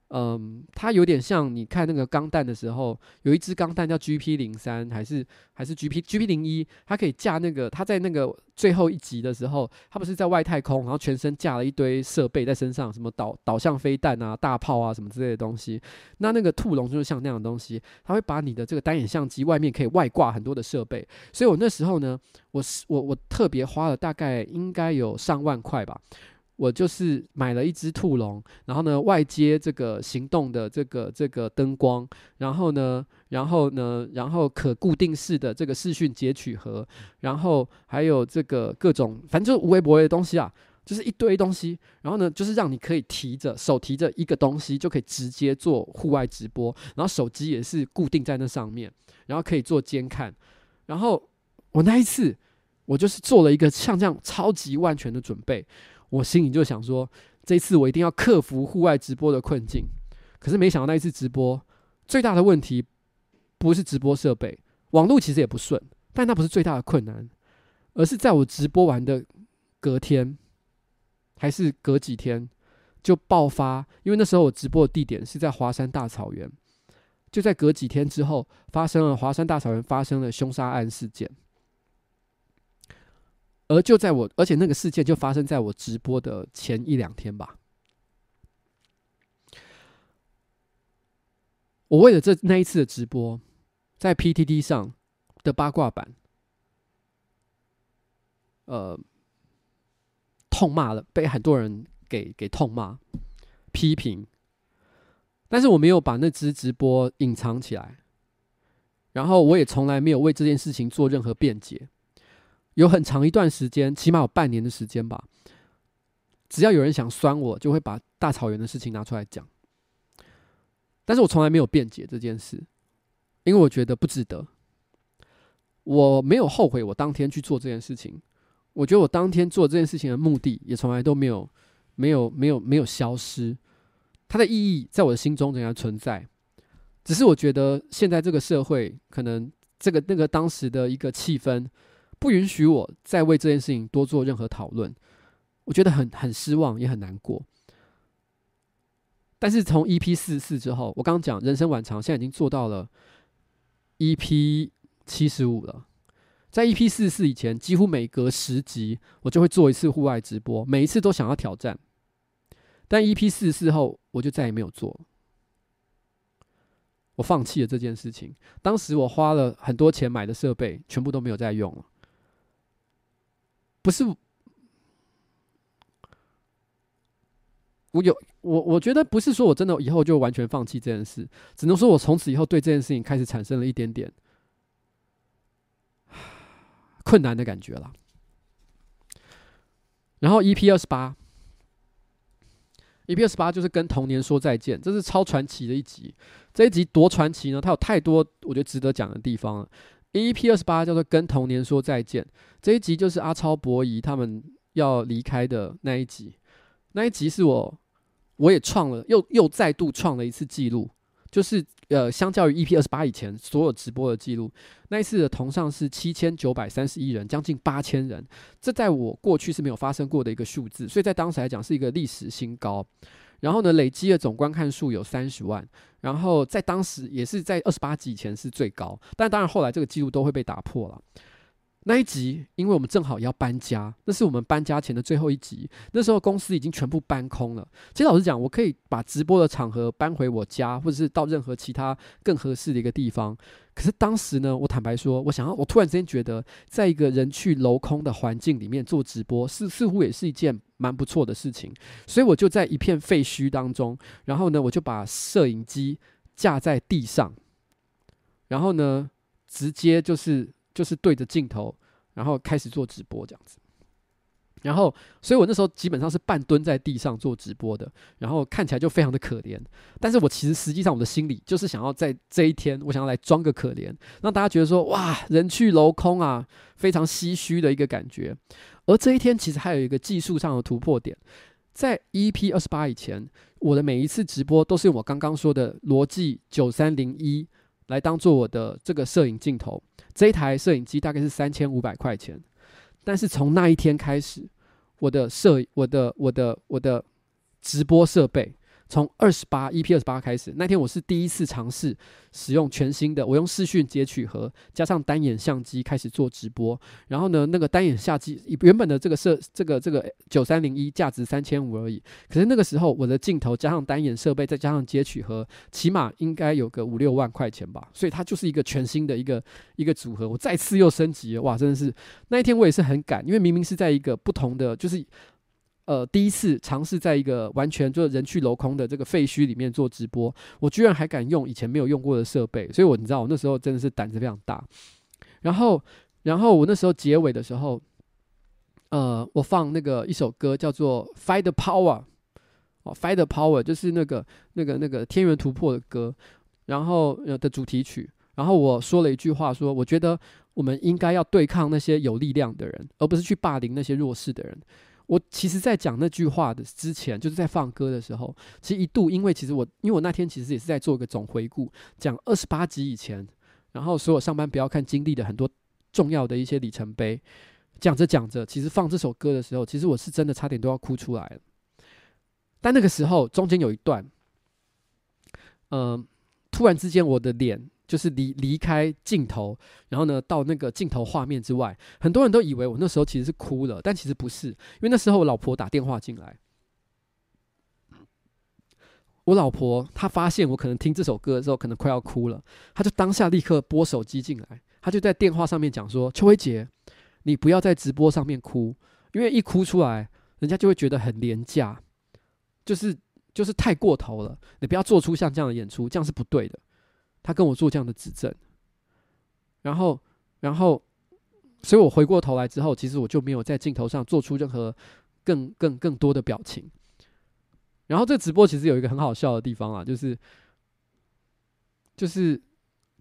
Speaker 1: 嗯，它有点像你看那个钢弹的时候，有一只钢弹叫 GP 零三，还是还是 GP GP 零一，它可以架那个，它在那个最后一集的时候，它不是在外太空，然后全身架了一堆设备在身上，什么导导向飞弹啊、大炮啊什么之类的东西。那那个兔龙就是像那样的东西，它会把你的这个单眼相机外面可以外挂很多的设备。所以我那时候呢，我是我我特别花了大概应该有上万块吧。我就是买了一只兔笼，然后呢，外接这个行动的这个这个灯光，然后呢，然后呢，然后可固定式的这个视讯截取盒，然后还有这个各种，反正就是无微不微的东西啊，就是一堆东西。然后呢，就是让你可以提着手提着一个东西，就可以直接做户外直播。然后手机也是固定在那上面，然后可以做监看。然后我那一次，我就是做了一个像这样超级万全的准备。我心里就想说，这一次我一定要克服户外直播的困境。可是没想到那一次直播最大的问题不是直播设备，网络其实也不顺，但那不是最大的困难，而是在我直播完的隔天，还是隔几天就爆发。因为那时候我直播的地点是在华山大草原，就在隔几天之后发生了华山大草原发生了凶杀案事件。而就在我，而且那个事件就发生在我直播的前一两天吧。我为了这那一次的直播，在 PTT 上的八卦版，呃，痛骂了，被很多人给给痛骂、批评。但是我没有把那支直播隐藏起来，然后我也从来没有为这件事情做任何辩解。有很长一段时间，起码有半年的时间吧。只要有人想酸我，就会把大草原的事情拿出来讲。但是我从来没有辩解这件事，因为我觉得不值得。我没有后悔我当天去做这件事情。我觉得我当天做这件事情的目的，也从来都没有、没有、没有、没有消失。它的意义在我的心中仍然存在。只是我觉得现在这个社会，可能这个那个当时的一个气氛。不允许我再为这件事情多做任何讨论，我觉得很很失望，也很难过。但是从 EP 四十四之后，我刚刚讲人生晚长，现在已经做到了 EP 七十五了。在 EP 四十四以前，几乎每隔十集我就会做一次户外直播，每一次都想要挑战。但 EP 四十四后，我就再也没有做，我放弃了这件事情。当时我花了很多钱买的设备，全部都没有再用了。不是，我有我，我觉得不是说我真的以后就完全放弃这件事，只能说我从此以后对这件事情开始产生了一点点困难的感觉了。然后 EP 二十八，EP 二十八就是跟童年说再见，这是超传奇的一集。这一集多传奇呢？它有太多我觉得值得讲的地方了。EP 二十八叫做《跟童年说再见》，这一集就是阿超、博仪他们要离开的那一集。那一集是我，我也创了，又又再度创了一次记录，就是呃，相较于 EP 二十八以前所有直播的记录，那一次的同上是七千九百三十一人，将近八千人，这在我过去是没有发生过的一个数字，所以在当时来讲是一个历史新高。然后呢，累积的总观看数有三十万，然后在当时也是在二十八集以前是最高，但当然后来这个记录都会被打破了。那一集，因为我们正好要搬家，那是我们搬家前的最后一集。那时候公司已经全部搬空了。其实老实讲，我可以把直播的场合搬回我家，或者是到任何其他更合适的一个地方。可是当时呢，我坦白说，我想要，我突然之间觉得，在一个人去楼空的环境里面做直播，似似乎也是一件蛮不错的事情。所以我就在一片废墟当中，然后呢，我就把摄影机架在地上，然后呢，直接就是。就是对着镜头，然后开始做直播这样子，然后，所以我那时候基本上是半蹲在地上做直播的，然后看起来就非常的可怜。但是我其实实际上我的心里就是想要在这一天，我想要来装个可怜，让大家觉得说哇，人去楼空啊，非常唏嘘的一个感觉。而这一天其实还有一个技术上的突破点，在 EP 二十八以前，我的每一次直播都是用我刚刚说的罗技九三零一来当做我的这个摄影镜头。这一台摄影机大概是三千五百块钱，但是从那一天开始，我的摄、我的、我的、我的直播设备从二十八 EP 二十八开始，那天我是第一次尝试使用全新的，我用视讯截取盒加上单眼相机开始做直播。然后呢，那个单眼相机原本的这个设这个这个九三零一价值三千五而已，可是那个时候我的镜头加上单眼设备再加上截取盒，起码应该有个五六万块钱吧。所以它就是一个全新的一个一个组合。我再次又升级了，哇，真的是那一天我也是很赶，因为明明是在一个不同的就是。呃，第一次尝试在一个完全就是人去楼空的这个废墟里面做直播，我居然还敢用以前没有用过的设备，所以我你知道，我那时候真的是胆子非常大。然后，然后我那时候结尾的时候，呃，我放那个一首歌叫做《Fight the Power》，哦，《Fight the Power》就是那个那个那个天元突破的歌，然后呃的主题曲。然后我说了一句话，说我觉得我们应该要对抗那些有力量的人，而不是去霸凌那些弱势的人。我其实，在讲那句话的之前，就是在放歌的时候，其实一度，因为其实我，因为我那天其实也是在做一个总回顾，讲二十八集以前，然后所有上班不要看经历的很多重要的一些里程碑，讲着讲着，其实放这首歌的时候，其实我是真的差点都要哭出来。但那个时候中间有一段，嗯、突然之间我的脸。就是离离开镜头，然后呢，到那个镜头画面之外，很多人都以为我那时候其实是哭了，但其实不是，因为那时候我老婆打电话进来，我老婆她发现我可能听这首歌的时候可能快要哭了，她就当下立刻拨手机进来，她就在电话上面讲说：“邱威杰，你不要在直播上面哭，因为一哭出来，人家就会觉得很廉价，就是就是太过头了，你不要做出像这样的演出，这样是不对的。”他跟我做这样的指证，然后，然后，所以我回过头来之后，其实我就没有在镜头上做出任何更、更、更多的表情。然后这直播其实有一个很好笑的地方啊，就是，就是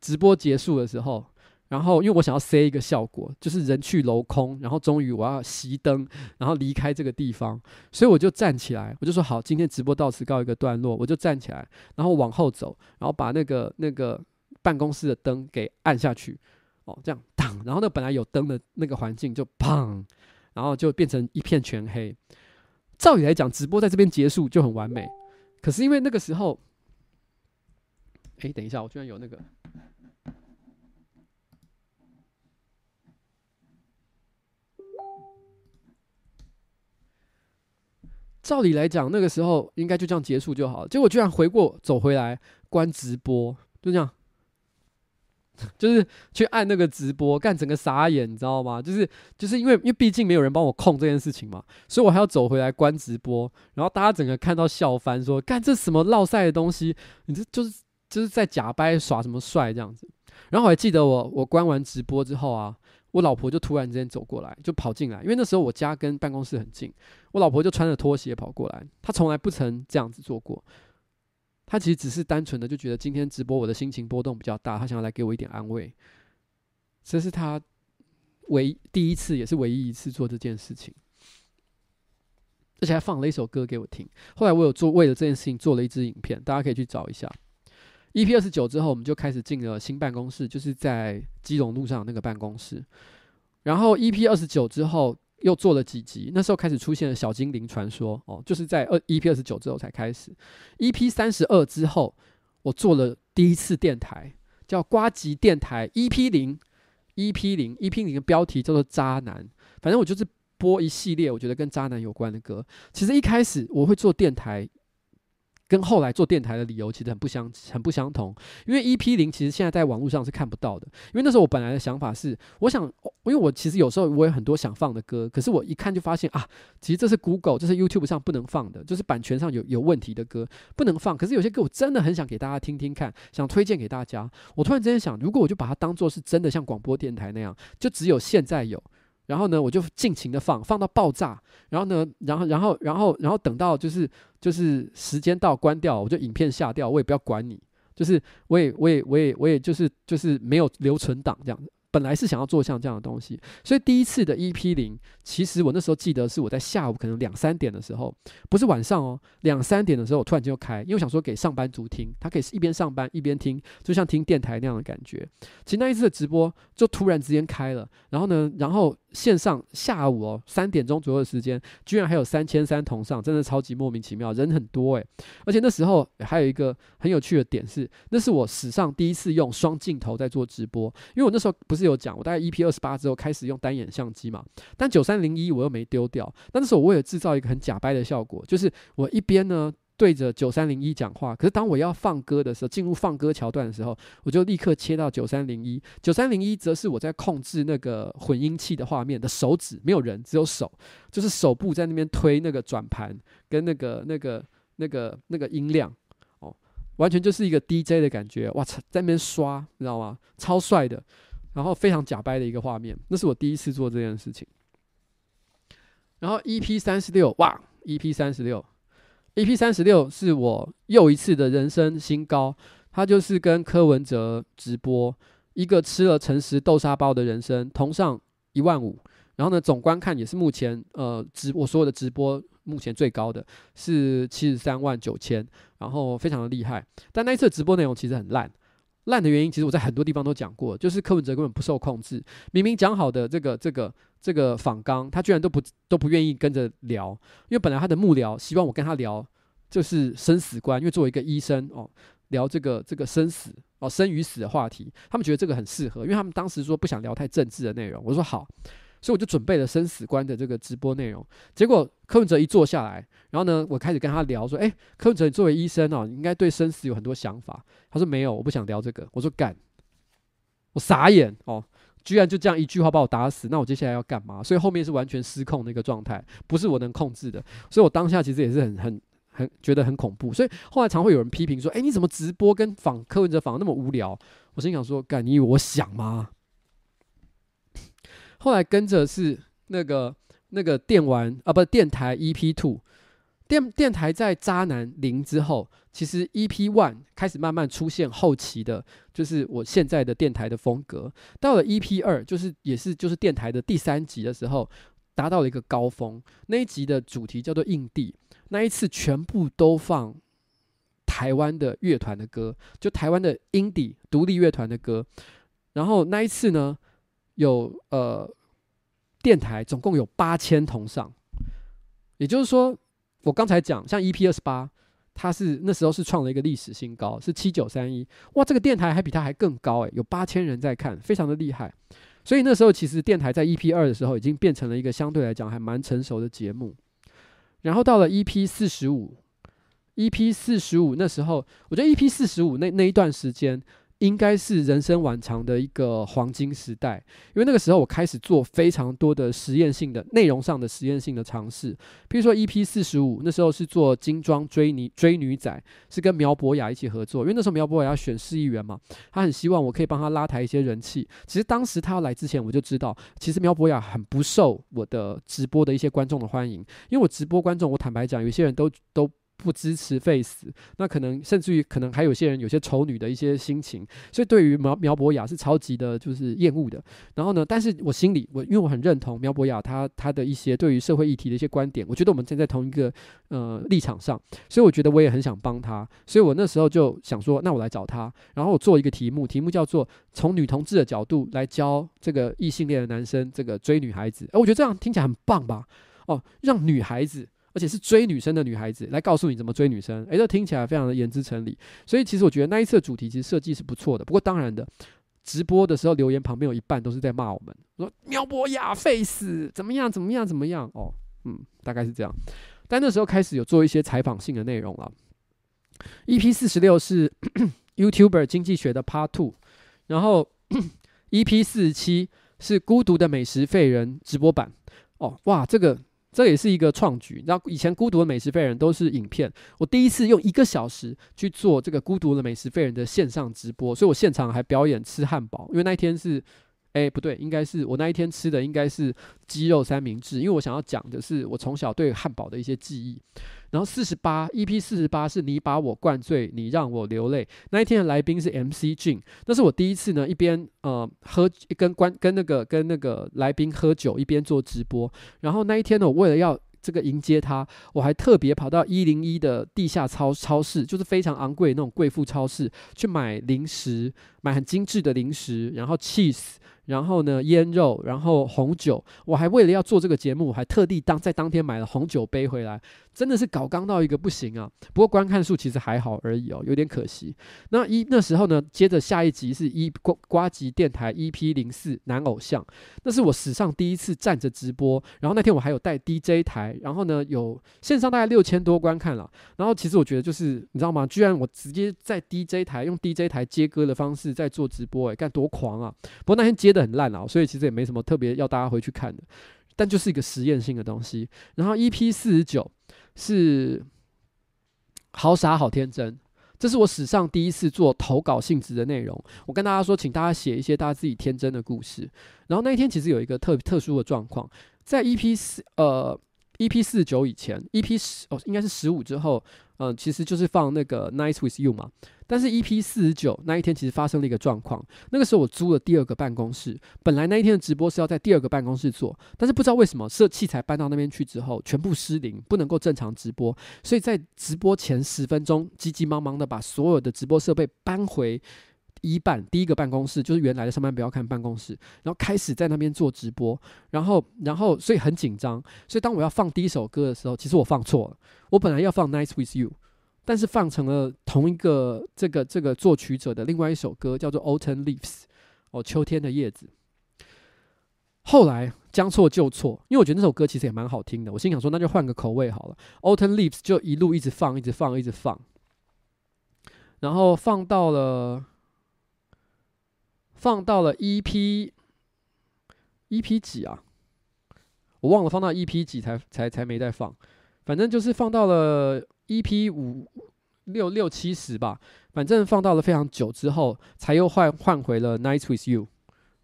Speaker 1: 直播结束的时候。然后，因为我想要塞一个效果，就是人去楼空，然后终于我要熄灯，然后离开这个地方，所以我就站起来，我就说好，今天直播到此告一个段落，我就站起来，然后往后走，然后把那个那个办公室的灯给按下去，哦，这样当，然后那本来有灯的那个环境就砰，然后就变成一片全黑。照理来讲，直播在这边结束就很完美，可是因为那个时候，哎，等一下，我居然有那个。照理来讲，那个时候应该就这样结束就好了。结果居然回过走回来关直播，就这样，就是去按那个直播，干整个傻眼，你知道吗？就是就是因为因为毕竟没有人帮我控这件事情嘛，所以我还要走回来关直播，然后大家整个看到笑翻，说干这什么落赛的东西，你这就是就是在假掰耍什么帅这样子。然后我还记得我我关完直播之后啊。我老婆就突然之间走过来，就跑进来，因为那时候我家跟办公室很近。我老婆就穿着拖鞋跑过来，她从来不曾这样子做过。她其实只是单纯的就觉得今天直播我的心情波动比较大，她想要来给我一点安慰。这是她唯第一次，也是唯一一次做这件事情，而且还放了一首歌给我听。后来我有做为了这件事情做了一支影片，大家可以去找一下。EP 二十九之后，我们就开始进了新办公室，就是在基隆路上那个办公室。然后 EP 二十九之后又做了几集，那时候开始出现了小精灵传说哦，就是在二 EP 二十九之后才开始。EP 三十二之后，我做了第一次电台，叫瓜吉电台 EP 零，EP 零 EP 零的标题叫做渣男，反正我就是播一系列我觉得跟渣男有关的歌。其实一开始我会做电台。跟后来做电台的理由其实很不相很不相同，因为 EP 零其实现在在网络上是看不到的，因为那时候我本来的想法是，我想，因为我其实有时候我有很多想放的歌，可是我一看就发现啊，其实这是 Google，这是 YouTube 上不能放的，就是版权上有有问题的歌不能放。可是有些歌我真的很想给大家听听看，想推荐给大家。我突然之间想，如果我就把它当做是真的像广播电台那样，就只有现在有。然后呢，我就尽情的放，放到爆炸。然后呢，然后，然后，然后，然后等到就是就是时间到关掉，我就影片下掉，我也不要管你。就是我也我也我也我也就是就是没有留存档这样子。本来是想要做像这样的东西，所以第一次的 EP 零，其实我那时候记得是我在下午可能两三点的时候，不是晚上哦，两三点的时候我突然间就开，因为我想说给上班族听，他可以是一边上班一边听，就像听电台那样的感觉。其实那一次的直播就突然之间开了，然后呢，然后线上下午哦三点钟左右的时间，居然还有三千三同上，真的超级莫名其妙，人很多诶。而且那时候还有一个很有趣的点是，那是我史上第一次用双镜头在做直播，因为我那时候不是有讲，我大概 EP 二十八之后开始用单眼相机嘛，但九三零一我又没丢掉，但那时候我为了制造一个很假掰的效果，就是我一边呢。对着九三零一讲话，可是当我要放歌的时候，进入放歌桥段的时候，我就立刻切到九三零一。九三零一则是我在控制那个混音器的画面的手指，没有人，只有手，就是手部在那边推那个转盘跟那个那个那个那个音量，哦，完全就是一个 DJ 的感觉，哇操，在那边刷，你知道吗？超帅的，然后非常假掰的一个画面，那是我第一次做这件事情。然后 EP 三十六，哇，EP 三十六。EP 三十六是我又一次的人生新高，他就是跟柯文哲直播一个吃了诚实豆沙包的人生，同上一万五，然后呢，总观看也是目前呃直我所有的直播目前最高的是七十三万九千，然后非常的厉害。但那一次直播内容其实很烂，烂的原因其实我在很多地方都讲过，就是柯文哲根本不受控制，明明讲好的这个这个。这个访纲，他居然都不都不愿意跟着聊，因为本来他的幕僚希望我跟他聊，就是生死观，因为作为一个医生哦，聊这个这个生死哦生与死的话题，他们觉得这个很适合，因为他们当时说不想聊太政治的内容，我说好，所以我就准备了生死观的这个直播内容，结果柯文哲一坐下来，然后呢，我开始跟他聊说，哎，柯文哲你作为医生哦，你应该对生死有很多想法，他说没有，我不想聊这个，我说干，我傻眼哦。居然就这样一句话把我打死，那我接下来要干嘛？所以后面是完全失控的一个状态，不是我能控制的。所以我当下其实也是很很很觉得很恐怖。所以后来常会有人批评说：“哎，你怎么直播跟访柯文哲访那么无聊？”我心想说：“干，你以为我想吗？”后来跟着是那个那个电玩啊，不电台 EP Two。电电台在渣男零之后，其实 EP One 开始慢慢出现后期的，就是我现在的电台的风格。到了 EP 二，就是也是就是电台的第三集的时候，达到了一个高峰。那一集的主题叫做“印地”，那一次全部都放台湾的乐团的歌，就台湾的 Indie 独立乐团的歌。然后那一次呢，有呃电台总共有八千同上，也就是说。我刚才讲，像 EP 二十八，它是那时候是创了一个历史新高，是七九三一，哇，这个电台还比它还更高诶，有八千人在看，非常的厉害。所以那时候其实电台在 EP 二的时候已经变成了一个相对来讲还蛮成熟的节目。然后到了 EP 四十五，EP 四十五那时候，我觉得 EP 四十五那那一段时间。应该是人生晚长的一个黄金时代，因为那个时候我开始做非常多的实验性的内容上的实验性的尝试，比如说 EP 四十五，那时候是做精装追女追女仔，是跟苗博雅一起合作，因为那时候苗博雅要选市议员嘛，他很希望我可以帮他拉抬一些人气。其实当时他要来之前，我就知道，其实苗博雅很不受我的直播的一些观众的欢迎，因为我直播观众，我坦白讲，有些人都都。不支持废死，那可能甚至于可能还有些人有些丑女的一些心情，所以对于苗苗博雅是超级的，就是厌恶的。然后呢，但是我心里我因为我很认同苗博雅他他的一些对于社会议题的一些观点，我觉得我们站在同一个呃立场上，所以我觉得我也很想帮他，所以我那时候就想说，那我来找他，然后我做一个题目，题目叫做从女同志的角度来教这个异性恋的男生这个追女孩子，哎，我觉得这样听起来很棒吧？哦，让女孩子。而且是追女生的女孩子来告诉你怎么追女生，诶，这听起来非常的言之成理。所以其实我觉得那一次的主题其实设计是不错的。不过当然的，直播的时候留言旁边有一半都是在骂我们，说苗博雅废死怎么样怎么样怎么样哦，嗯，大概是这样。但那时候开始有做一些采访性的内容了。EP 四十六是 YouTuber 经济学的 Part Two，然后 EP 四十七是孤独的美食废人直播版。哦，哇，这个。这也是一个创举，然后以前孤独的美食废人都是影片，我第一次用一个小时去做这个孤独的美食废人的线上直播，所以我现场还表演吃汉堡，因为那一天是，哎不对，应该是我那一天吃的应该是鸡肉三明治，因为我想要讲的是我从小对汉堡的一些记忆。然后四十八，EP 四十八是你把我灌醉，你让我流泪。那一天的来宾是 MC J，那是我第一次呢，一边呃喝跟关跟那个跟那个来宾喝酒，一边做直播。然后那一天呢，我为了要这个迎接他，我还特别跑到一零一的地下超超市，就是非常昂贵的那种贵妇超市，去买零食，买很精致的零食，然后 cheese。然后呢，腌肉，然后红酒，我还为了要做这个节目，还特地当在当天买了红酒杯回来，真的是搞刚到一个不行啊！不过观看数其实还好而已哦，有点可惜。那一那时候呢，接着下一集是一瓜瓜吉电台 EP 零四男偶像，那是我史上第一次站着直播，然后那天我还有带 DJ 台，然后呢有线上大概六千多观看了。然后其实我觉得就是你知道吗？居然我直接在 DJ 台用 DJ 台接歌的方式在做直播，诶，干多狂啊！不过那天接。很烂啊，所以其实也没什么特别要大家回去看的，但就是一个实验性的东西。然后 EP 四十九是好傻好天真，这是我史上第一次做投稿性质的内容。我跟大家说，请大家写一些大家自己天真的故事。然后那一天其实有一个特特殊的状况，在 EP 四呃 EP 四九以前，EP 十哦应该是十五之后，嗯、其实就是放那个 Nice with You 嘛。但是 EP 四十九那一天其实发生了一个状况，那个时候我租了第二个办公室，本来那一天的直播是要在第二个办公室做，但是不知道为什么设器材搬到那边去之后全部失灵，不能够正常直播，所以在直播前十分钟急急忙忙的把所有的直播设备搬回一办第一个办公室，就是原来的上班不要看办公室，然后开始在那边做直播，然后然后所以很紧张，所以当我要放第一首歌的时候，其实我放错了，我本来要放 Nice with You。但是放成了同一个这个这个作曲者的另外一首歌，叫做《Autumn Leaves》哦，秋天的叶子。后来将错就错，因为我觉得那首歌其实也蛮好听的，我心想说那就换个口味好了，《Autumn Leaves》就一路一直放，一直放，一直放，然后放到了放到了 EP EP 几啊？我忘了放到 EP 几才才才没再放，反正就是放到了。EP 五六六七十吧，反正放到了非常久之后，才又换换回了 Nice with You。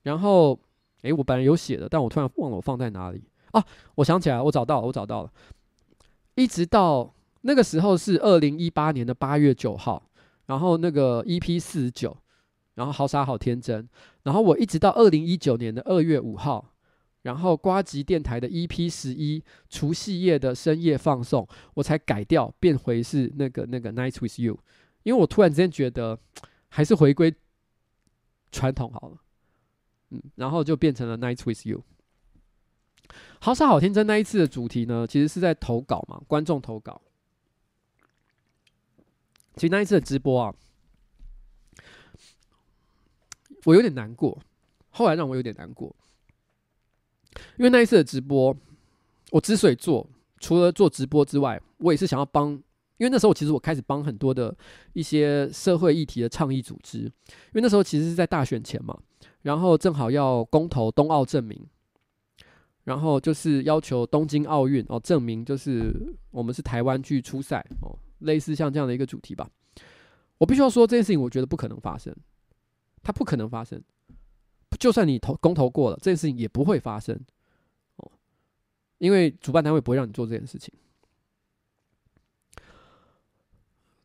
Speaker 1: 然后，诶，我本来有写的，但我突然忘了我放在哪里啊！我想起来，我找到了，我找到了。一直到那个时候是二零一八年的八月九号，然后那个 EP 四十九，然后好傻好天真，然后我一直到二零一九年的二月五号。然后瓜吉电台的 EP 十一除夕夜的深夜放送，我才改掉变回是那个那个 Nice with You，因为我突然之间觉得还是回归传统好了，嗯，然后就变成了 Nice with You。好傻好天真那一次的主题呢，其实是在投稿嘛，观众投稿。其实那一次的直播啊，我有点难过，后来让我有点难过。因为那一次的直播，我之所以做，除了做直播之外，我也是想要帮。因为那时候其实我开始帮很多的一些社会议题的倡议组织。因为那时候其实是在大选前嘛，然后正好要公投东奥证明，然后就是要求东京奥运哦证明就是我们是台湾去出赛哦，类似像这样的一个主题吧。我必须要说这件事情，我觉得不可能发生，它不可能发生。就算你投公投过了，这件事情也不会发生哦，因为主办单位不会让你做这件事情。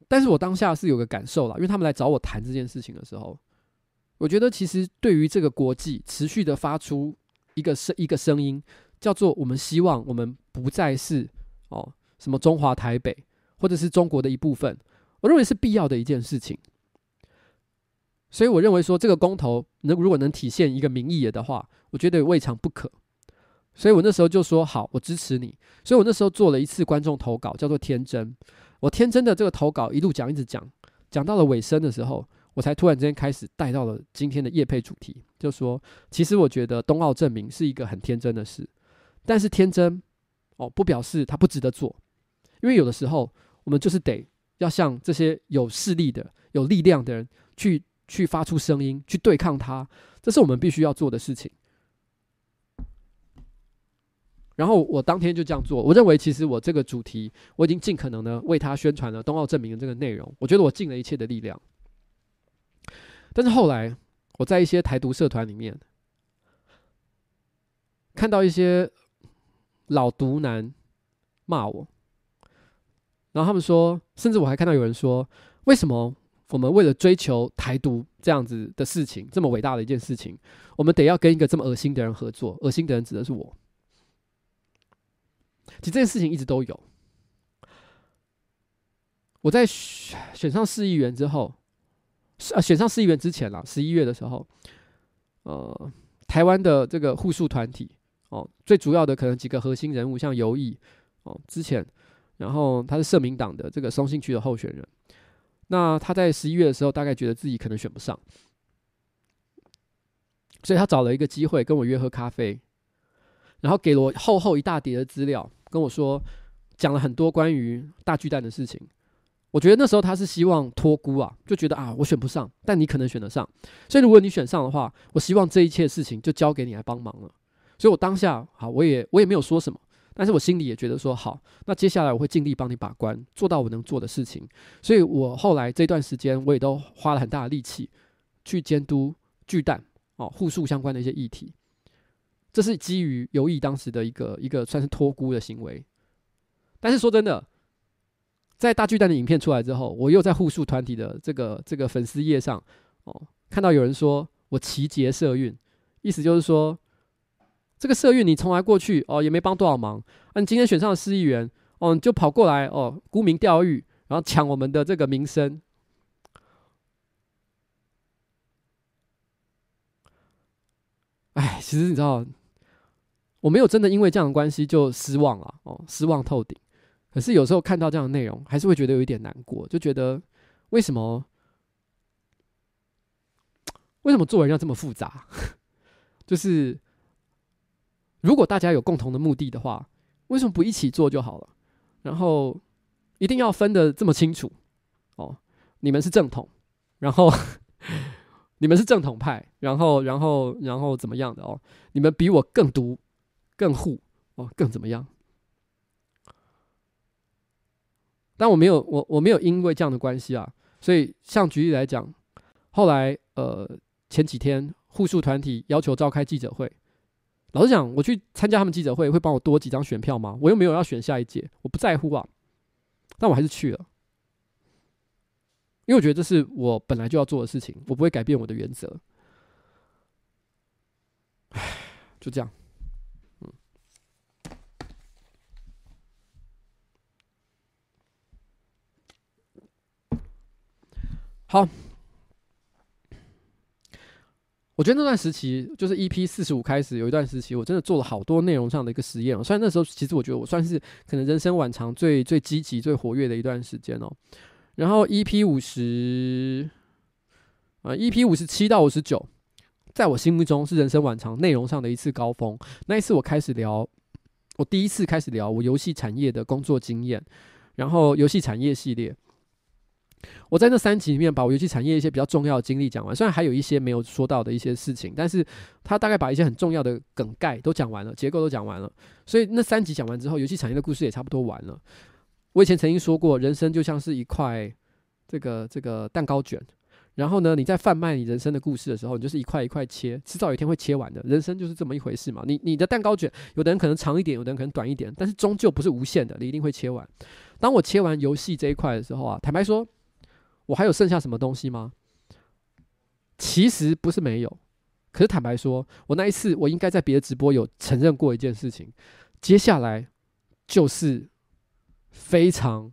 Speaker 1: 但是我当下是有个感受啦，因为他们来找我谈这件事情的时候，我觉得其实对于这个国际持续的发出一个声一个声音，叫做我们希望我们不再是哦什么中华台北或者是中国的一部分，我认为是必要的一件事情。所以我认为说这个公投能如果能体现一个民意的话，我觉得未尝不可。所以我那时候就说好，我支持你。所以我那时候做了一次观众投稿，叫做天真。我天真的这个投稿一路讲一直讲，讲到了尾声的时候，我才突然之间开始带到了今天的业配主题，就说其实我觉得冬奥证明是一个很天真的事，但是天真哦不表示它不值得做，因为有的时候我们就是得要向这些有势力的、有力量的人去。去发出声音，去对抗它，这是我们必须要做的事情。然后我当天就这样做。我认为，其实我这个主题，我已经尽可能的为他宣传了冬奥证明的这个内容。我觉得我尽了一切的力量。但是后来，我在一些台独社团里面，看到一些老独男骂我，然后他们说，甚至我还看到有人说，为什么？我们为了追求台独这样子的事情，这么伟大的一件事情，我们得要跟一个这么恶心的人合作。恶心的人指的是我。其实这件事情一直都有。我在选选上市议员之后，啊，选上市议员之前啦，十一月的时候，呃，台湾的这个护树团体哦，最主要的可能几个核心人物，像游毅哦，之前，然后他是社民党的这个松信区的候选人，那他在十一月的时候，大概觉得自己可能选不上，所以他找了一个机会跟我约喝咖啡，然后给了我厚厚一大叠的资料，跟我说讲了很多关于大巨蛋的事情。我觉得那时候他是希望托孤啊，就觉得啊，我选不上，但你可能选得上，所以如果你选上的话，我希望这一切事情就交给你来帮忙了。所以我当下好，我也我也没有说什么，但是我心里也觉得说好，那接下来我会尽力帮你把关，做到我能做的事情。所以我后来这段时间，我也都花了很大的力气去监督巨蛋哦互诉相关的一些议题。这是基于游艺当时的一个一个算是托孤的行为，但是说真的。在大巨蛋的影片出来之后，我又在互诉团体的这个这个粉丝页上哦，看到有人说我奇杰社运，意思就是说这个社运你从来过去哦也没帮多少忙，啊你今天选上了市议员哦你就跑过来哦沽名钓誉，然后抢我们的这个名声。哎，其实你知道，我没有真的因为这样的关系就失望了哦，失望透顶。可是有时候看到这样的内容，还是会觉得有一点难过，就觉得为什么为什么做人要这么复杂？就是如果大家有共同的目的的话，为什么不一起做就好了？然后一定要分得这么清楚哦？你们是正统，然后 你们是正统派，然后然后然后怎么样的哦？你们比我更独、更护哦，更怎么样？但我没有，我我没有因为这样的关系啊，所以像举例来讲，后来呃前几天护树团体要求召开记者会，老实讲，我去参加他们记者会会帮我多几张选票吗？我又没有要选下一届，我不在乎啊，但我还是去了，因为我觉得这是我本来就要做的事情，我不会改变我的原则。唉，就这样。嗯好，我觉得那段时期就是 EP 四十五开始有一段时期，我真的做了好多内容上的一个实验哦。虽然那时候其实我觉得我算是可能人生晚长最最积极、最活跃的一段时间哦。然后 EP 五十啊，EP 五十七到五十九，在我心目中是人生晚长内容上的一次高峰。那一次我开始聊，我第一次开始聊我游戏产业的工作经验，然后游戏产业系列。我在那三集里面把我游戏产业一些比较重要的经历讲完，虽然还有一些没有说到的一些事情，但是他大概把一些很重要的梗概都讲完了，结构都讲完了。所以那三集讲完之后，游戏产业的故事也差不多完了。我以前曾经说过，人生就像是一块这个这个蛋糕卷，然后呢，你在贩卖你人生的故事的时候，你就是一块一块切，迟早有一天会切完的。人生就是这么一回事嘛。你你的蛋糕卷，有的人可能长一点，有的人可能短一点，但是终究不是无限的，你一定会切完。当我切完游戏这一块的时候啊，坦白说。我还有剩下什么东西吗？其实不是没有，可是坦白说，我那一次我应该在别的直播有承认过一件事情。接下来就是非常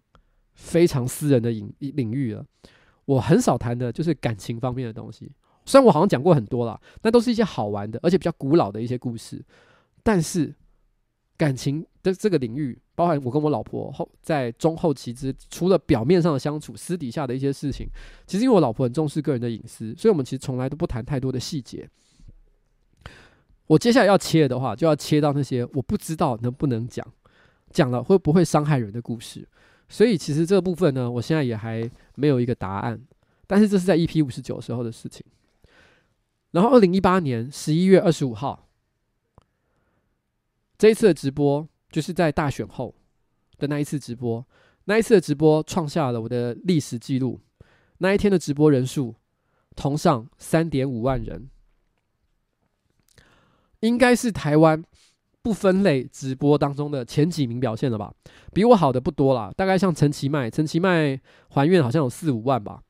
Speaker 1: 非常私人的领领域了。我很少谈的就是感情方面的东西，虽然我好像讲过很多啦，那都是一些好玩的，而且比较古老的一些故事。但是感情的这个领域。包含我跟我老婆后在中后期之，除了表面上的相处，私底下的一些事情，其实因为我老婆很重视个人的隐私，所以我们其实从来都不谈太多的细节。我接下来要切的话，就要切到那些我不知道能不能讲，讲了会不会伤害人的故事。所以其实这个部分呢，我现在也还没有一个答案。但是这是在 EP 五十九时候的事情。然后二零一八年十一月二十五号，这一次的直播。就是在大选后的那一次直播，那一次的直播创下了我的历史记录。那一天的直播人数同上三点五万人，应该是台湾不分类直播当中的前几名表现了吧？比我好的不多啦，大概像陈其迈，陈其迈还愿好像有四五万吧。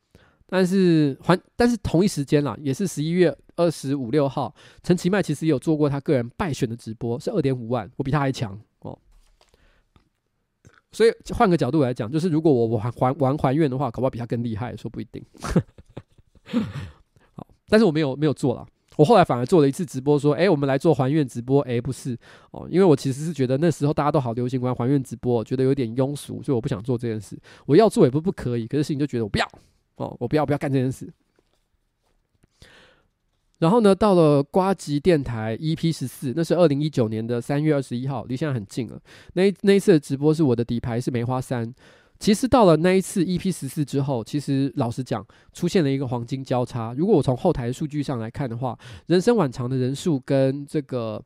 Speaker 1: 但是还但是同一时间啦，也是十一月二十五六号，陈其迈其实也有做过他个人败选的直播，是二点五万，我比他还强。所以换个角度来讲，就是如果我我还玩还愿的话，搞不好比他更厉害，说不一定。好，但是我没有没有做了。我后来反而做了一次直播，说：“诶，我们来做还愿直播。”诶，不是哦，因为我其实是觉得那时候大家都好流行玩还愿直播，觉得有点庸俗，所以我不想做这件事。我要做也不不可以，可是事情就觉得我不要哦，我不要不要干这件事。然后呢，到了瓜吉电台 EP 十四，那是二零一九年的三月二十一号，离现在很近了。那那一次的直播是我的底牌是梅花三。其实到了那一次 EP 十四之后，其实老实讲，出现了一个黄金交叉。如果我从后台数据上来看的话，人生晚长的人数跟这个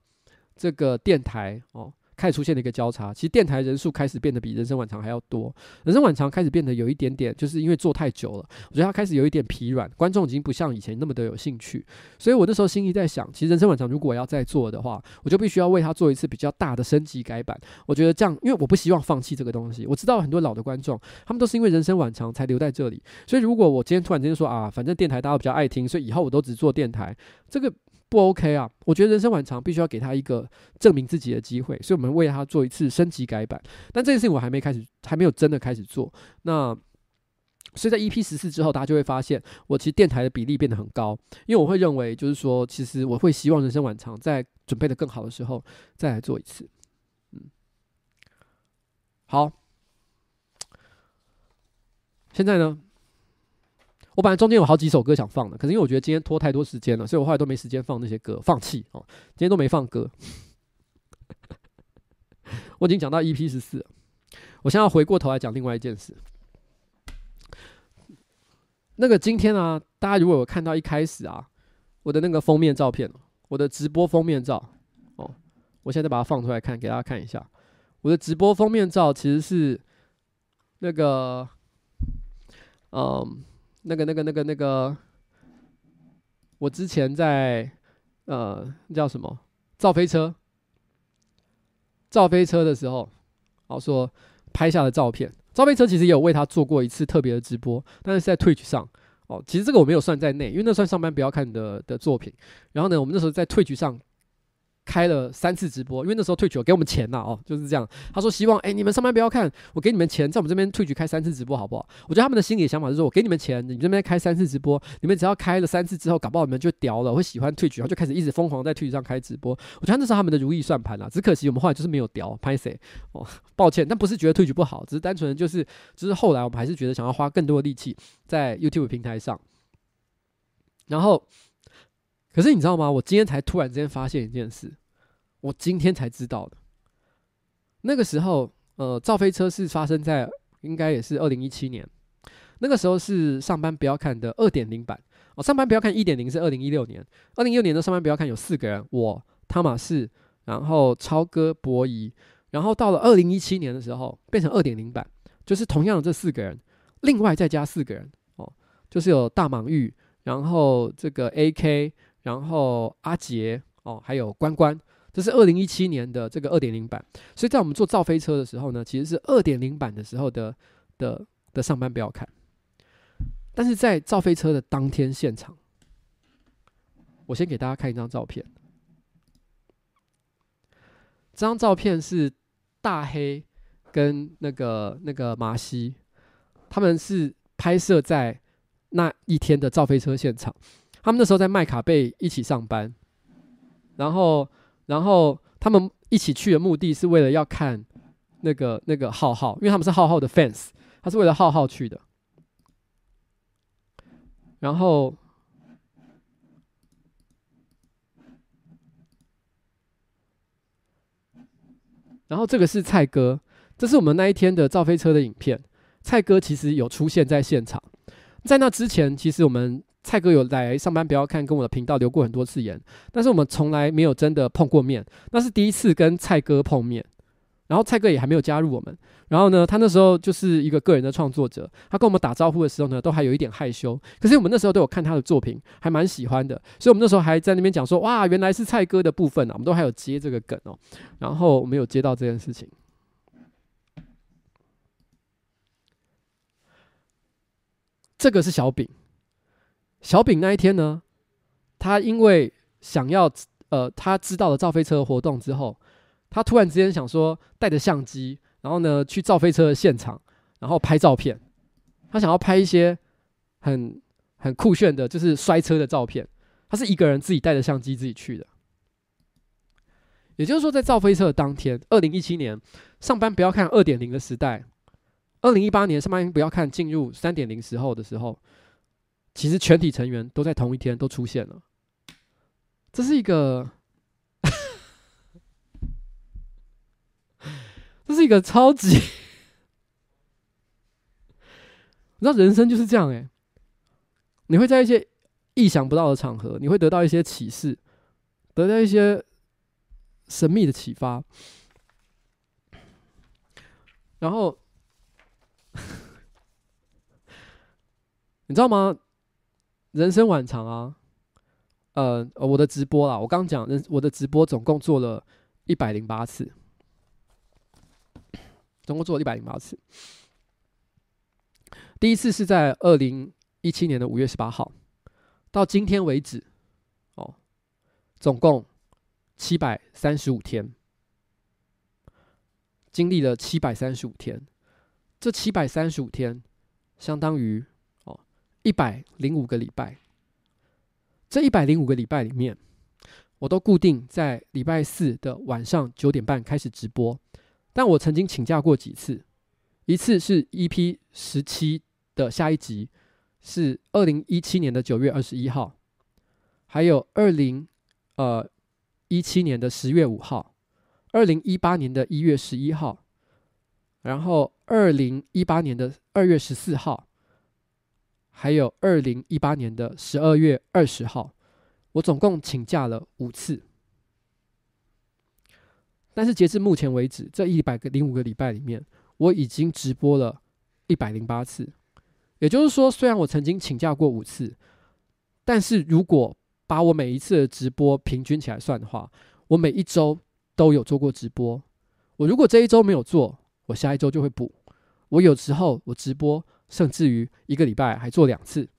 Speaker 1: 这个电台哦。开始出现了一个交叉，其实电台人数开始变得比人生晚长还要多。人生晚长开始变得有一点点，就是因为做太久了，我觉得他开始有一点疲软，观众已经不像以前那么的有兴趣。所以我那时候心里在想，其实人生晚长如果要再做的话，我就必须要为他做一次比较大的升级改版。我觉得这样，因为我不希望放弃这个东西。我知道很多老的观众，他们都是因为人生晚长才留在这里。所以如果我今天突然间说啊，反正电台大家比较爱听，所以以后我都只做电台，这个。不 OK 啊！我觉得人生晚长必须要给他一个证明自己的机会，所以我们为他做一次升级改版。但这件事情我还没开始，还没有真的开始做。那所以在 EP 十四之后，大家就会发现我其实电台的比例变得很高，因为我会认为就是说，其实我会希望人生晚长在准备的更好的时候再来做一次。嗯，好，现在呢？我本来中间有好几首歌想放的，可是因为我觉得今天拖太多时间了，所以我后来都没时间放那些歌，放弃哦。今天都没放歌，我已经讲到 EP 十四，我现在要回过头来讲另外一件事。那个今天啊，大家如果有看到一开始啊，我的那个封面照片，我的直播封面照哦，我现在把它放出来看，给大家看一下。我的直播封面照其实是那个，嗯。那个、那个、那个、那个，我之前在呃叫什么造飞车，造飞车的时候，然后说拍下的照片。造飞车其实也有为他做过一次特别的直播，但是在 Twitch 上哦。其实这个我没有算在内，因为那算上班不要看的的作品。然后呢，我们那时候在 Twitch 上。开了三次直播，因为那时候 Twitch 有给我们钱呐，哦，就是这样。他说希望，哎，你们上班不要看，我给你们钱，在我们这边 Twitch 开三次直播，好不好？我觉得他们的心里想法是，我给你们钱，你们这边开三次直播，你们只要开了三次之后，搞不好你们就屌了，会喜欢 Twitch，然后就开始一直疯狂在 Twitch 上开直播。我觉得那是他们的如意算盘啊，只可惜我们后来就是没有屌，拍谁哦，抱歉，但不是觉得 Twitch 不好，只是单纯就是，就是后来我们还是觉得想要花更多的力气在 YouTube 平台上，然后，可是你知道吗？我今天才突然之间发现一件事。我今天才知道的，那个时候，呃，造飞车是发生在应该也是二零一七年，那个时候是上班不要看的二点零版哦。上班不要看一点零是二零一六年，二零一六年的上班不要看有四个人，我汤玛士，然后超哥博仪，然后到了二零一七年的时候变成二点零版，就是同样的这四个人，另外再加四个人哦，就是有大蟒玉，然后这个 AK，然后阿杰哦，还有关关。这是二零一七年的这个二点零版，所以在我们做造飞车的时候呢，其实是二点零版的时候的的的上班不要看，但是在造飞车的当天现场，我先给大家看一张照片。这张照片是大黑跟那个那个麻西，他们是拍摄在那一天的造飞车现场，他们那时候在麦卡贝一起上班，然后。然后他们一起去的目的是为了要看那个那个浩浩，因为他们是浩浩的 fans，他是为了浩浩去的。然后，然后这个是蔡哥，这是我们那一天的造飞车的影片。蔡哥其实有出现在现场，在那之前，其实我们。蔡哥有来上班不要看，跟我的频道留过很多次言，但是我们从来没有真的碰过面，那是第一次跟蔡哥碰面。然后蔡哥也还没有加入我们，然后呢，他那时候就是一个个人的创作者，他跟我们打招呼的时候呢，都还有一点害羞。可是我们那时候都有看他的作品，还蛮喜欢的，所以我们那时候还在那边讲说，哇，原来是蔡哥的部分啊，我们都还有接这个梗哦。然后我们有接到这件事情，这个是小饼。小饼那一天呢，他因为想要呃，他知道了造飞车的活动之后，他突然之间想说带着相机，然后呢去造飞车的现场，然后拍照片。他想要拍一些很很酷炫的，就是摔车的照片。他是一个人自己带着相机自己去的。也就是说，在造飞车的当天，二零一七年上班不要看二点零的时代，二零一八年上班不要看进入三点零时候的时候，其实全体成员都在同一天都出现了。这是一个，这是一个超级，你知道人生就是这样哎，你会在一些意想不到的场合，你会得到一些启示，得到一些神秘的启发，然后 你知道吗？人生晚长啊。呃，我的直播啦，我刚讲，我的直播总共做了一百零八次，总共做了一百零八次。第一次是在二零一七年的五月十八号，到今天为止，哦，总共七百三十五天，经历了七百三十五天，这七百三十五天相当于一百零五个礼拜。这一百零五个礼拜里面，我都固定在礼拜四的晚上九点半开始直播。但我曾经请假过几次，一次是 EP 十七的下一集，是二零一七年的九月二十一号，还有二零呃一七年的十月五号，二零一八年的一月十一号，然后二零一八年的二月十四号。还有二零一八年的十二月二十号，我总共请假了五次。但是截至目前为止，这一百个零五个礼拜里面，我已经直播了一百零八次。也就是说，虽然我曾经请假过五次，但是如果把我每一次的直播平均起来算的话，我每一周都有做过直播。我如果这一周没有做，我下一周就会补。我有时候我直播。甚至于一个礼拜还做两次，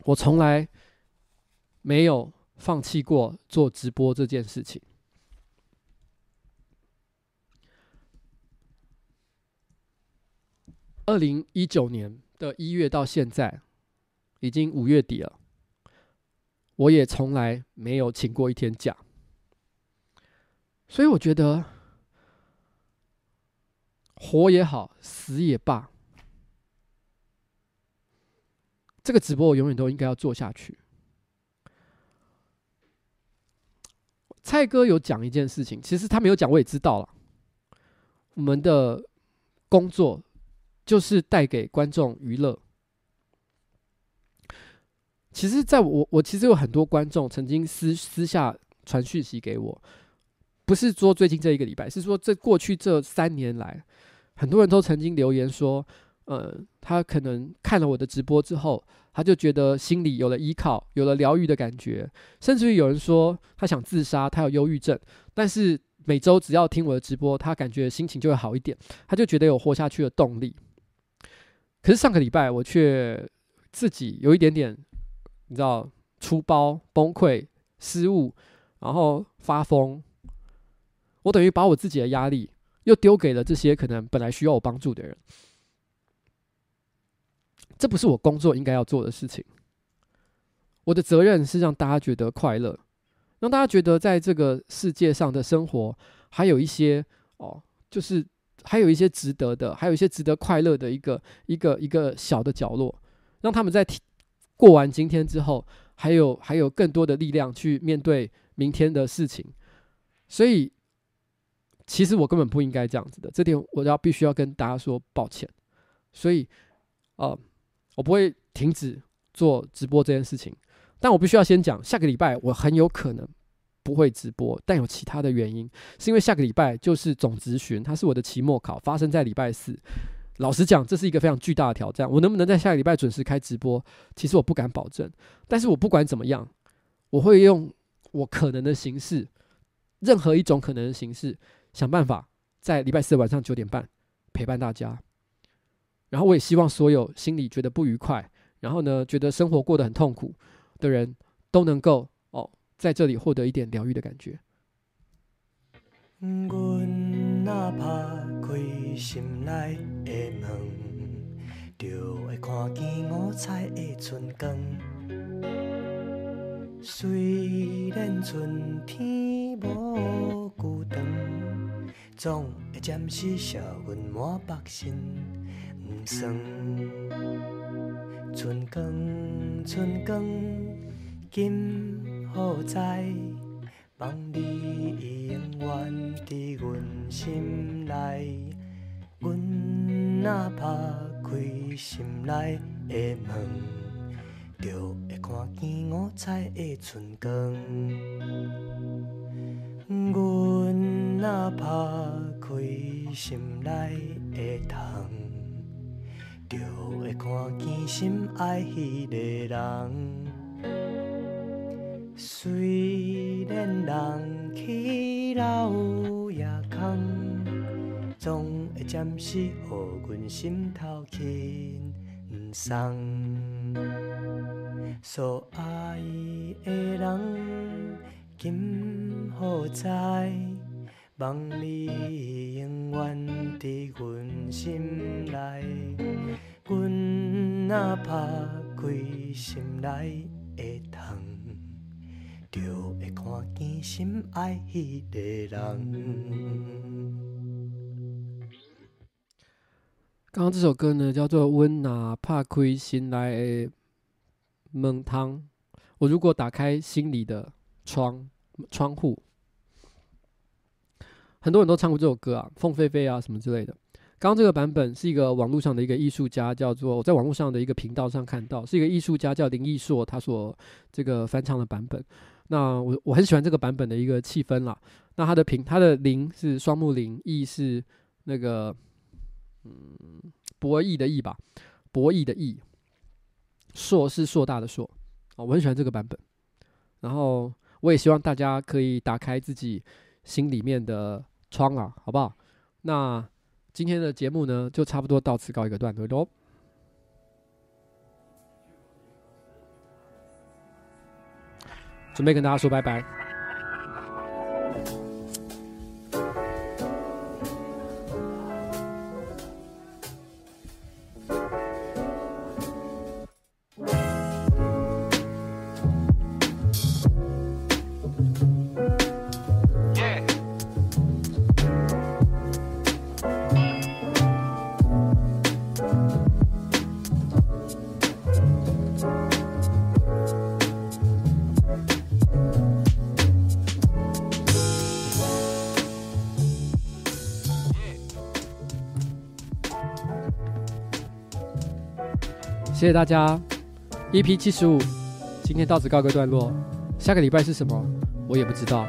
Speaker 1: 我从来没有放弃过做直播这件事情。二零一九年的一月到现在，已经五月底了，我也从来没有请过一天假，所以我觉得。活也好，死也罢，这个直播我永远都应该要做下去。蔡哥有讲一件事情，其实他没有讲，我也知道了。我们的工作就是带给观众娱乐。其实，在我我其实有很多观众曾经私私下传讯息给我，不是说最近这一个礼拜，是说这过去这三年来。很多人都曾经留言说，呃，他可能看了我的直播之后，他就觉得心里有了依靠，有了疗愈的感觉。甚至于有人说他想自杀，他有忧郁症，但是每周只要听我的直播，他感觉心情就会好一点，他就觉得有活下去的动力。可是上个礼拜我却自己有一点点，你知道，出包、崩溃、失误，然后发疯，我等于把我自己的压力。又丢给了这些可能本来需要我帮助的人，这不是我工作应该要做的事情。我的责任是让大家觉得快乐，让大家觉得在这个世界上的生活还有一些哦，就是还有一些值得的，还有一些值得快乐的一个一个一个小的角落，让他们在过完今天之后，还有还有更多的力量去面对明天的事情，所以。其实我根本不应该这样子的，这点我要必须要跟大家说抱歉。所以，呃，我不会停止做直播这件事情。但我必须要先讲，下个礼拜我很有可能不会直播，但有其他的原因，是因为下个礼拜就是总质询，它是我的期末考，发生在礼拜四。老实讲，这是一个非常巨大的挑战。我能不能在下个礼拜准时开直播？其实我不敢保证。但是我不管怎么样，我会用我可能的形式，任何一种可能的形式。想办法在礼拜四晚上九点半陪伴大家，然后我也希望所有心里觉得不愉快，然后呢觉得生活过得很痛苦的人都能够哦在这里获得一点疗愈的感
Speaker 2: 觉。总会暂时烧阮满腹心不酸。春光春光，今何在？望你永远伫阮心内。阮若打开心内的门。就会看见五彩的春光。阮若打开心内的窗，就会看见心爱迄个人。虽然人去楼也空，总会暂时予阮心头轻松。所爱的人，今何在？望你伫阮心内。阮若打开心内的窗，就会看见心爱迄个人。
Speaker 1: 刚刚这首歌呢，叫做《阮若打开心内的》。门汤，我如果打开心里的窗窗户，很多人都唱过这首歌啊，凤飞飞啊什么之类的。刚刚这个版本是一个网络上的一个艺术家，叫做我在网络上的一个频道上看到，是一个艺术家叫林艺硕，他所这个翻唱的版本。那我我很喜欢这个版本的一个气氛啦。那他的平，他的林是双木林，艺是那个嗯博弈的弈吧，博弈的弈。硕是硕大的硕，哦，我很喜欢这个版本。然后我也希望大家可以打开自己心里面的窗啊，好不好？那今天的节目呢，就差不多到此告一个段落喽。准备跟大家说拜拜。谢谢大家，EP 七十五，今天到此告个段落。下个礼拜是什么？我也不知道。